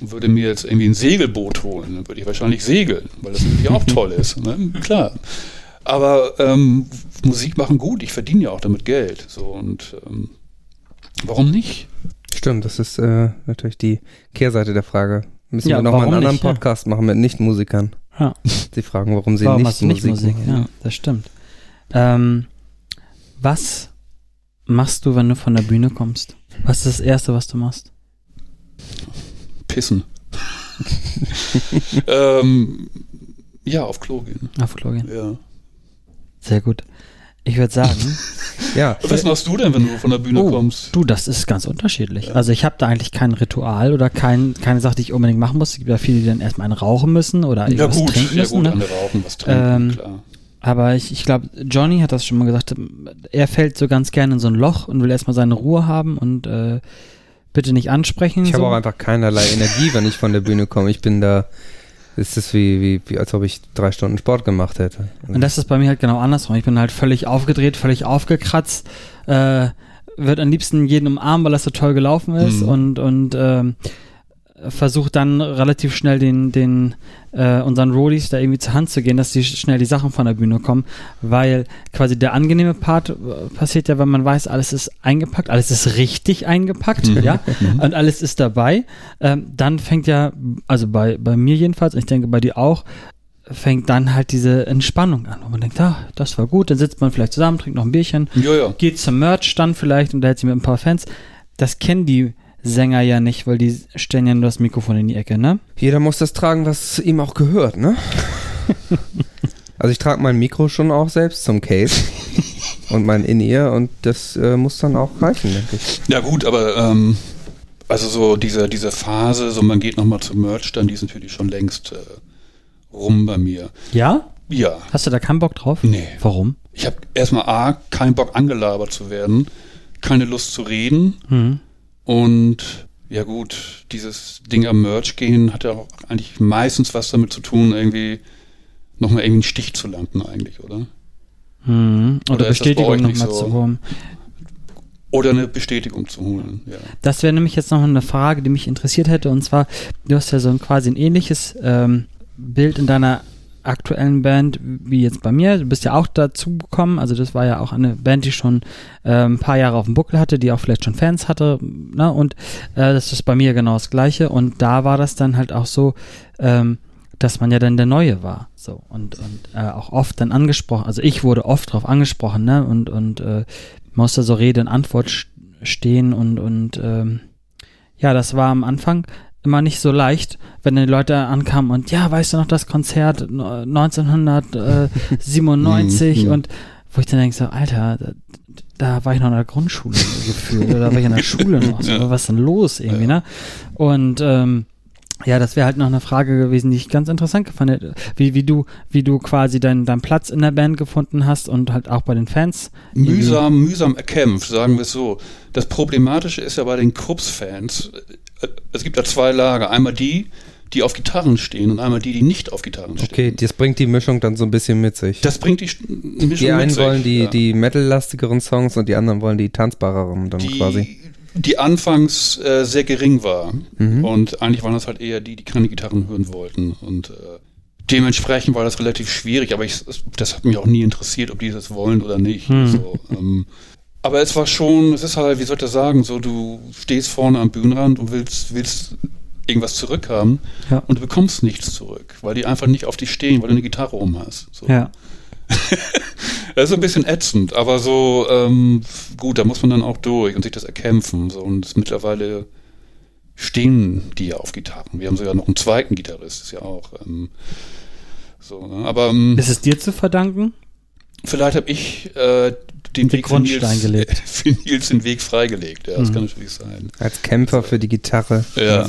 B: und würde mir jetzt irgendwie ein Segelboot holen, dann würde ich wahrscheinlich segeln, weil das natürlich auch toll ist. Ne? Klar. Aber ähm, Musik machen gut, ich verdiene ja auch damit Geld. So und ähm, warum nicht?
C: Stimmt, das ist äh, natürlich die Kehrseite der Frage. Müssen
A: Ja,
C: wir nochmal einen anderen
A: nicht, ja.
C: Podcast machen mit Nichtmusikern.
A: Ja.
C: Sie fragen, warum sie
A: Warum
C: nicht,
A: du nicht
C: Musik,
A: Musik?
C: machen.
A: Ja, das stimmt. Ähm, was machst du, wenn du von der Bühne kommst? Was ist das Erste, was du machst?
B: Pissen. ähm, Ja, auf Klo gehen.
A: Auf Klo gehen.
B: Ja.
A: Sehr gut. Ich würde sagen,
C: Ja,
B: Was machst du denn, wenn du von der Bühne
A: oh,
B: kommst?
A: du, das ist ganz unterschiedlich. Also ich habe da eigentlich kein Ritual oder kein, keine Sache, die ich unbedingt machen muss. Es gibt ja viele, die dann erstmal einen rauchen müssen oder
B: Ja
A: irgendwas
B: gut,
A: trinken
B: ja
A: müssen.
B: gut,
A: ne?
B: andere rauchen, was trinken,
A: Ähm,
B: klar.
A: Aber ich, ich glaube, Johnny hat das schon mal gesagt, er fällt so ganz gerne in so ein Loch und will erstmal seine Ruhe haben und äh, bitte nicht ansprechen.
C: ich habe
A: so.
C: auch einfach keinerlei Energie, wenn ich von der Bühne komme. Ich bin da, es ist wie, wie, wie als ob ich drei Stunden Sport gemacht hätte.
A: Und das ist bei mir halt genau andersrum. Ich bin halt völlig aufgedreht, völlig aufgekratzt, äh, wird am liebsten jeden umarmen, weil das so toll gelaufen ist
B: Mhm.
A: und, und ähm, versucht dann relativ schnell den, den äh, unseren Roadies da irgendwie zur Hand zu gehen, dass die schnell die Sachen von der Bühne kommen, weil quasi der angenehme Part äh, passiert ja, wenn man weiß, alles ist eingepackt, alles ist richtig eingepackt,
B: Mhm.
A: ja, und alles ist dabei. Ähm, dann fängt ja, also bei, bei mir jedenfalls, und ich denke bei dir auch, fängt dann halt diese Entspannung an, wo man denkt, ah, das war gut, dann sitzt man vielleicht zusammen, trinkt noch ein Bierchen,
B: Ja, ja.
A: geht zum Merch-Stand vielleicht und hält sich mit ein paar Fans. Das kennen die Sänger ja nicht, weil die stellen ja nur das Mikrofon in die Ecke, ne?
C: Jeder muss das tragen, was ihm auch gehört, ne? also ich trage mein Mikro schon auch selbst zum Case und mein In-Ear und das äh, muss dann auch reichen, denke ich.
B: Ja gut, aber ähm, also so diese, diese Phase, so man geht nochmal zum Merch, dann die ist natürlich schon längst äh, rum bei mir.
A: Ja?
B: Ja,
A: Hast du da keinen Bock drauf?
B: nee.
A: Warum?
B: Ich habe erstmal A, keinen Bock angelabert zu werden, keine Lust zu reden
A: Hm.
B: Und ja gut, dieses Ding am Merch gehen hat ja auch eigentlich meistens was damit zu tun, irgendwie nochmal irgendwie einen Stich zu landen eigentlich, oder?
A: Hm. Oder,
B: Oder
A: Bestätigung nochmal
B: so?
A: zu holen.
B: Oder eine Bestätigung zu holen, ja.
A: Das wäre nämlich jetzt noch eine Frage, die mich interessiert hätte. Und zwar, du hast ja so ein quasi ein ähnliches ähm, Bild in deiner aktuellen Band wie jetzt bei mir. Du bist ja auch dazu gekommen. Also das war ja auch eine Band, die schon äh, ein paar Jahre auf dem Buckel hatte, die auch vielleicht schon Fans hatte. Ne? Und äh, das ist bei mir genau das Gleiche. Und da war das dann halt auch so, ähm, dass man ja dann der Neue war. So und, und äh, auch oft dann angesprochen. Also ich wurde oft drauf angesprochen, ne? Und, und äh, musste so Rede und Antwort st- stehen und, und ähm, ja, das war am Anfang immer nicht so leicht, wenn die Leute ankamen und ja, weißt du noch das Konzert äh, 1997
B: Mhm.
A: und wo ich dann denke so, Alter, da, da war ich noch in der Grundschule gefühlt oder war ich in der Schule noch, so, was ist denn los irgendwie, ne? Und ähm, ja, das wäre halt noch eine Frage gewesen, die ich ganz interessant gefunden hätte, wie, wie du, wie du quasi deinen deinen Platz in der Band gefunden hast und halt auch bei den Fans.
B: Mühsam, mühsam erkämpft, sagen wir es so. Das Problematische ist ja bei den Krups-Fans, äh, es gibt da zwei Lager. Einmal die, die auf Gitarren stehen und einmal die, die nicht auf Gitarren stehen.
C: Okay, das bringt die Mischung dann so ein bisschen mit sich.
B: Das bringt die Sch- Mischung
C: die einen
B: mit sich,
C: wollen die,
B: ja.
C: die metal-lastigeren Songs und die anderen wollen die tanzbareren dann
B: die,
C: quasi.
B: Die anfangs äh, sehr gering war.
C: Mhm.
B: Und eigentlich waren das halt eher die, die keine Gitarren hören wollten. Und äh, dementsprechend war das relativ schwierig, aber ich, das hat mich auch nie interessiert, ob die das wollen oder nicht.
A: Hm.
B: So, ähm, aber es war schon, es ist halt, wie soll ich das sagen, so du stehst vorne am Bühnenrand und willst, willst irgendwas zurückhaben
A: Ja.
B: und du bekommst nichts zurück, weil die einfach nicht auf dich stehen, weil du eine Gitarre um hast. So.
A: Ja.
B: Das ist ein bisschen ätzend, aber so, ähm, gut, da muss man dann auch durch und sich das erkämpfen. So, und mittlerweile stehen die ja auf Gitarren. Wir haben sogar noch einen zweiten Gitarrist, ist ja auch. Ähm, so, ne? Aber ähm,
A: Ist es dir zu verdanken?
B: vielleicht habe ich äh, den,
A: Den
B: Weg für Nils,
A: Grundstein gelegt.
B: für Nils den Weg freigelegt. Ja, das
A: Mhm.
B: kann natürlich sein.
C: Als Kämpfer für die Gitarre.
B: Ja.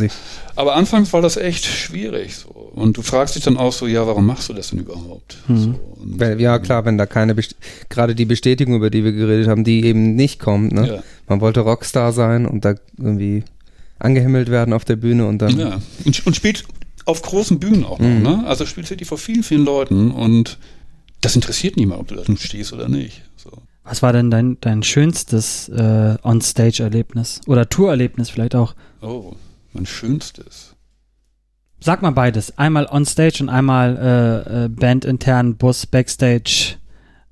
B: Aber anfangs war das echt schwierig. So. Und du fragst dich dann auch so, ja, warum machst du das denn überhaupt?
A: Mhm.
B: So,
C: Weil, ja, klar, wenn da keine, Best gerade die Bestätigung, über die wir geredet haben, die eben nicht kommt, ne?
B: Ja.
C: Man wollte Rockstar sein und da irgendwie angehimmelt werden auf der Bühne und dann.
B: Ja, und, und spielt auf großen Bühnen auch noch,
C: Mhm.
B: ne? Also spielt wirklich vor vielen, vielen Leuten und das interessiert niemand, ob du da nun stehst oder nicht. So.
A: Was war denn dein, dein schönstes äh, On-Stage-Erlebnis? Oder Tour-Erlebnis vielleicht auch?
B: Oh, mein schönstes.
A: Sag mal beides. Einmal On-Stage und einmal äh, äh, Band-intern, Bus, Backstage,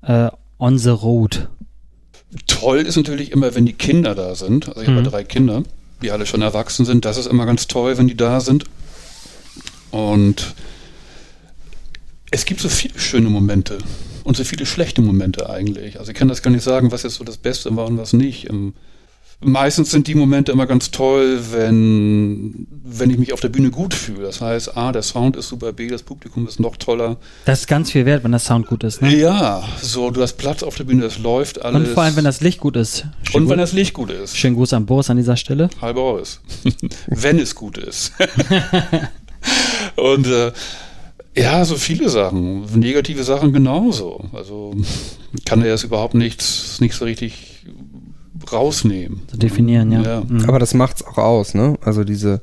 A: äh, on the road.
B: Toll ist natürlich immer, wenn die Kinder da sind. Also ich habe
A: Mhm.
B: ja drei Kinder, die alle schon erwachsen sind. Das ist immer ganz toll, wenn die da sind. Und es gibt so viele schöne Momente und so viele schlechte Momente eigentlich. Also ich kann das gar nicht sagen, was jetzt so das Beste war und was nicht. Ähm, meistens sind die Momente immer ganz toll, wenn, wenn ich mich auf der Bühne gut fühle. Das heißt, A, der Sound ist super, B, das Publikum ist noch toller.
A: Das ist ganz viel wert, wenn der Sound gut ist. Ne?
B: Ja, so, du hast Platz auf der Bühne, es läuft alles.
A: Und vor allem, wenn das Licht gut ist. Schön
B: Und wenn
A: gut.
B: das Licht gut ist.
A: Schönen Gruß an Boris an dieser Stelle.
B: Halb Boris. wenn es gut ist. Und äh, ja, so viele Sachen. Negative Sachen genauso. Also kann er es überhaupt nichts, nicht so richtig rausnehmen.
A: Zu definieren, ja.
B: Ja.
A: Mhm.
C: Aber das macht's auch aus, ne? Also diese,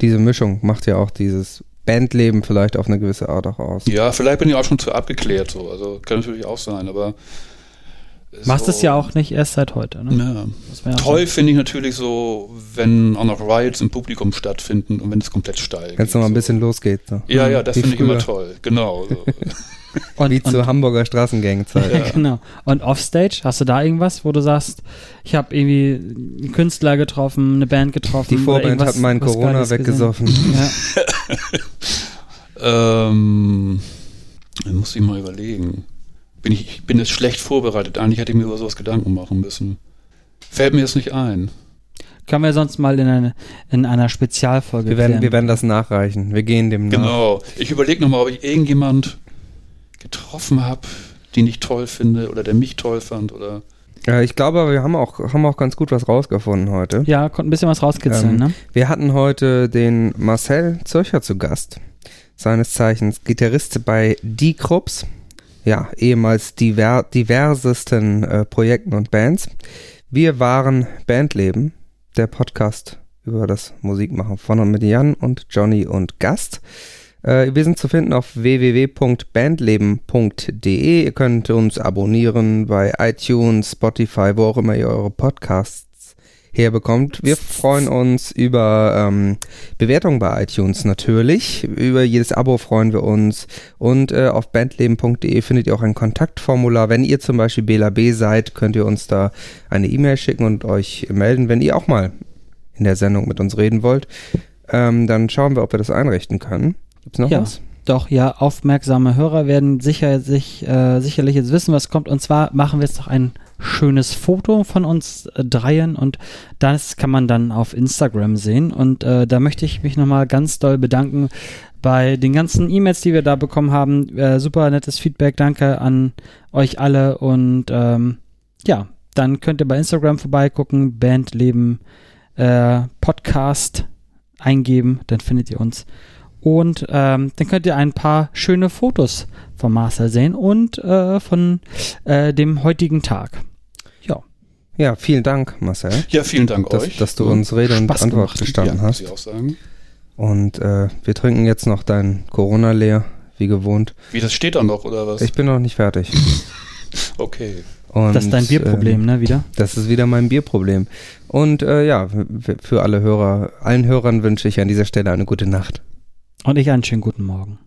C: diese Mischung macht ja auch dieses Bandleben vielleicht auf eine gewisse Art auch aus.
B: Ja, vielleicht bin ich auch schon zu abgeklärt so. Also kann natürlich auch sein, aber.
A: Machst
B: so,
A: es ja auch nicht erst seit heute. Ne?
B: Ja. Toll finde ich natürlich so, wenn auch noch Riots im Publikum stattfinden und wenn es komplett steil
C: Wenn es nochmal ein
B: so.
C: bisschen losgeht. So.
B: Ja, ja, das
C: Wie
B: finde ich immer toll. Genau. So.
A: Und,
C: Wie
A: und,
C: zur Hamburger Straßengangzeit.
B: Ja.
A: Genau. Und Offstage, hast du da irgendwas, wo du sagst, ich habe irgendwie einen Künstler getroffen, eine Band getroffen?
C: Die Vorband hat meinen Corona weggesoffen.
A: Ja.
B: ähm, dann muss ich mal überlegen. Bin ich, ich bin jetzt schlecht vorbereitet. Eigentlich hätte ich mir über sowas Gedanken machen müssen. Fällt mir jetzt nicht ein.
A: Können wir sonst mal in, eine, in einer Spezialfolge
C: Wir werden,
A: klären.
C: wir werden das nachreichen. Wir gehen dem nach.
B: Genau. Ich überlege nochmal, ob ich irgendjemand getroffen habe, den ich toll finde oder der mich toll fand oder.
C: Äh, ich glaube, wir haben auch, haben auch ganz gut was rausgefunden heute.
A: Ja, konnten ein bisschen was rauskitzeln,
C: Ähm,
A: ne?
C: Wir hatten heute den Marcel Zürcher zu Gast. Seines Zeichens Gitarrist bei Die Krups. Ja, ehemals diver diversesten äh, Projekten und Bands. Wir waren Bandleben, der Podcast über das Musikmachen von und mit Jan und Johnny und Gast. Äh, wir sind zu finden auf www.bandleben.de. Ihr könnt uns abonnieren bei iTunes, Spotify, wo auch immer ihr eure Podcasts herbekommt. Wir freuen uns über ähm, Bewertungen bei iTunes natürlich. Über jedes Abo freuen wir uns. Und äh, auf bandleben.de findet ihr auch ein Kontaktformular. Wenn ihr zum Beispiel Bela B seid, könnt ihr uns da eine E-Mail schicken und euch melden, wenn ihr auch mal in der Sendung mit uns reden wollt. Ähm, dann schauen wir, ob wir das einrichten können. Gibt's noch
A: Ja.
C: was?
A: Doch, ja, aufmerksame Hörer werden sicher, sich, äh, sicherlich jetzt wissen, was kommt. Und zwar machen wir jetzt noch ein schönes Foto von uns äh, dreien und das kann man dann auf Instagram sehen. Und äh, da möchte ich mich nochmal ganz doll bedanken bei den ganzen E-Mails, die wir da bekommen haben. Äh, super nettes Feedback, danke an euch alle. Und ähm, ja, dann könnt ihr bei Instagram vorbeigucken, Bandleben äh, Podcast eingeben, dann findet ihr uns. Und ähm, dann könnt ihr ein paar schöne Fotos von Marcel sehen und äh, von äh, dem heutigen Tag. Ja,
C: Ja, vielen Dank, Marcel,
B: Ja, vielen Dank
C: dass,
B: euch.
C: dass du uns Rede und
A: Spaß
C: Antwort
A: gemacht.
C: gestanden
B: ja, muss
C: hast.
B: ich auch sagen.
C: Und äh, wir trinken jetzt noch dein Corona leer, wie gewohnt.
B: Wie, das steht da noch, oder was?
C: Ich bin noch nicht fertig.
B: okay.
C: Und,
A: das ist dein Bierproblem,
C: ähm,
A: ne, wieder?
C: Das ist wieder mein Bierproblem. Und äh, ja, für alle Hörer, allen Hörern wünsche ich an dieser Stelle eine gute Nacht.
A: Und ich einen schönen guten Morgen.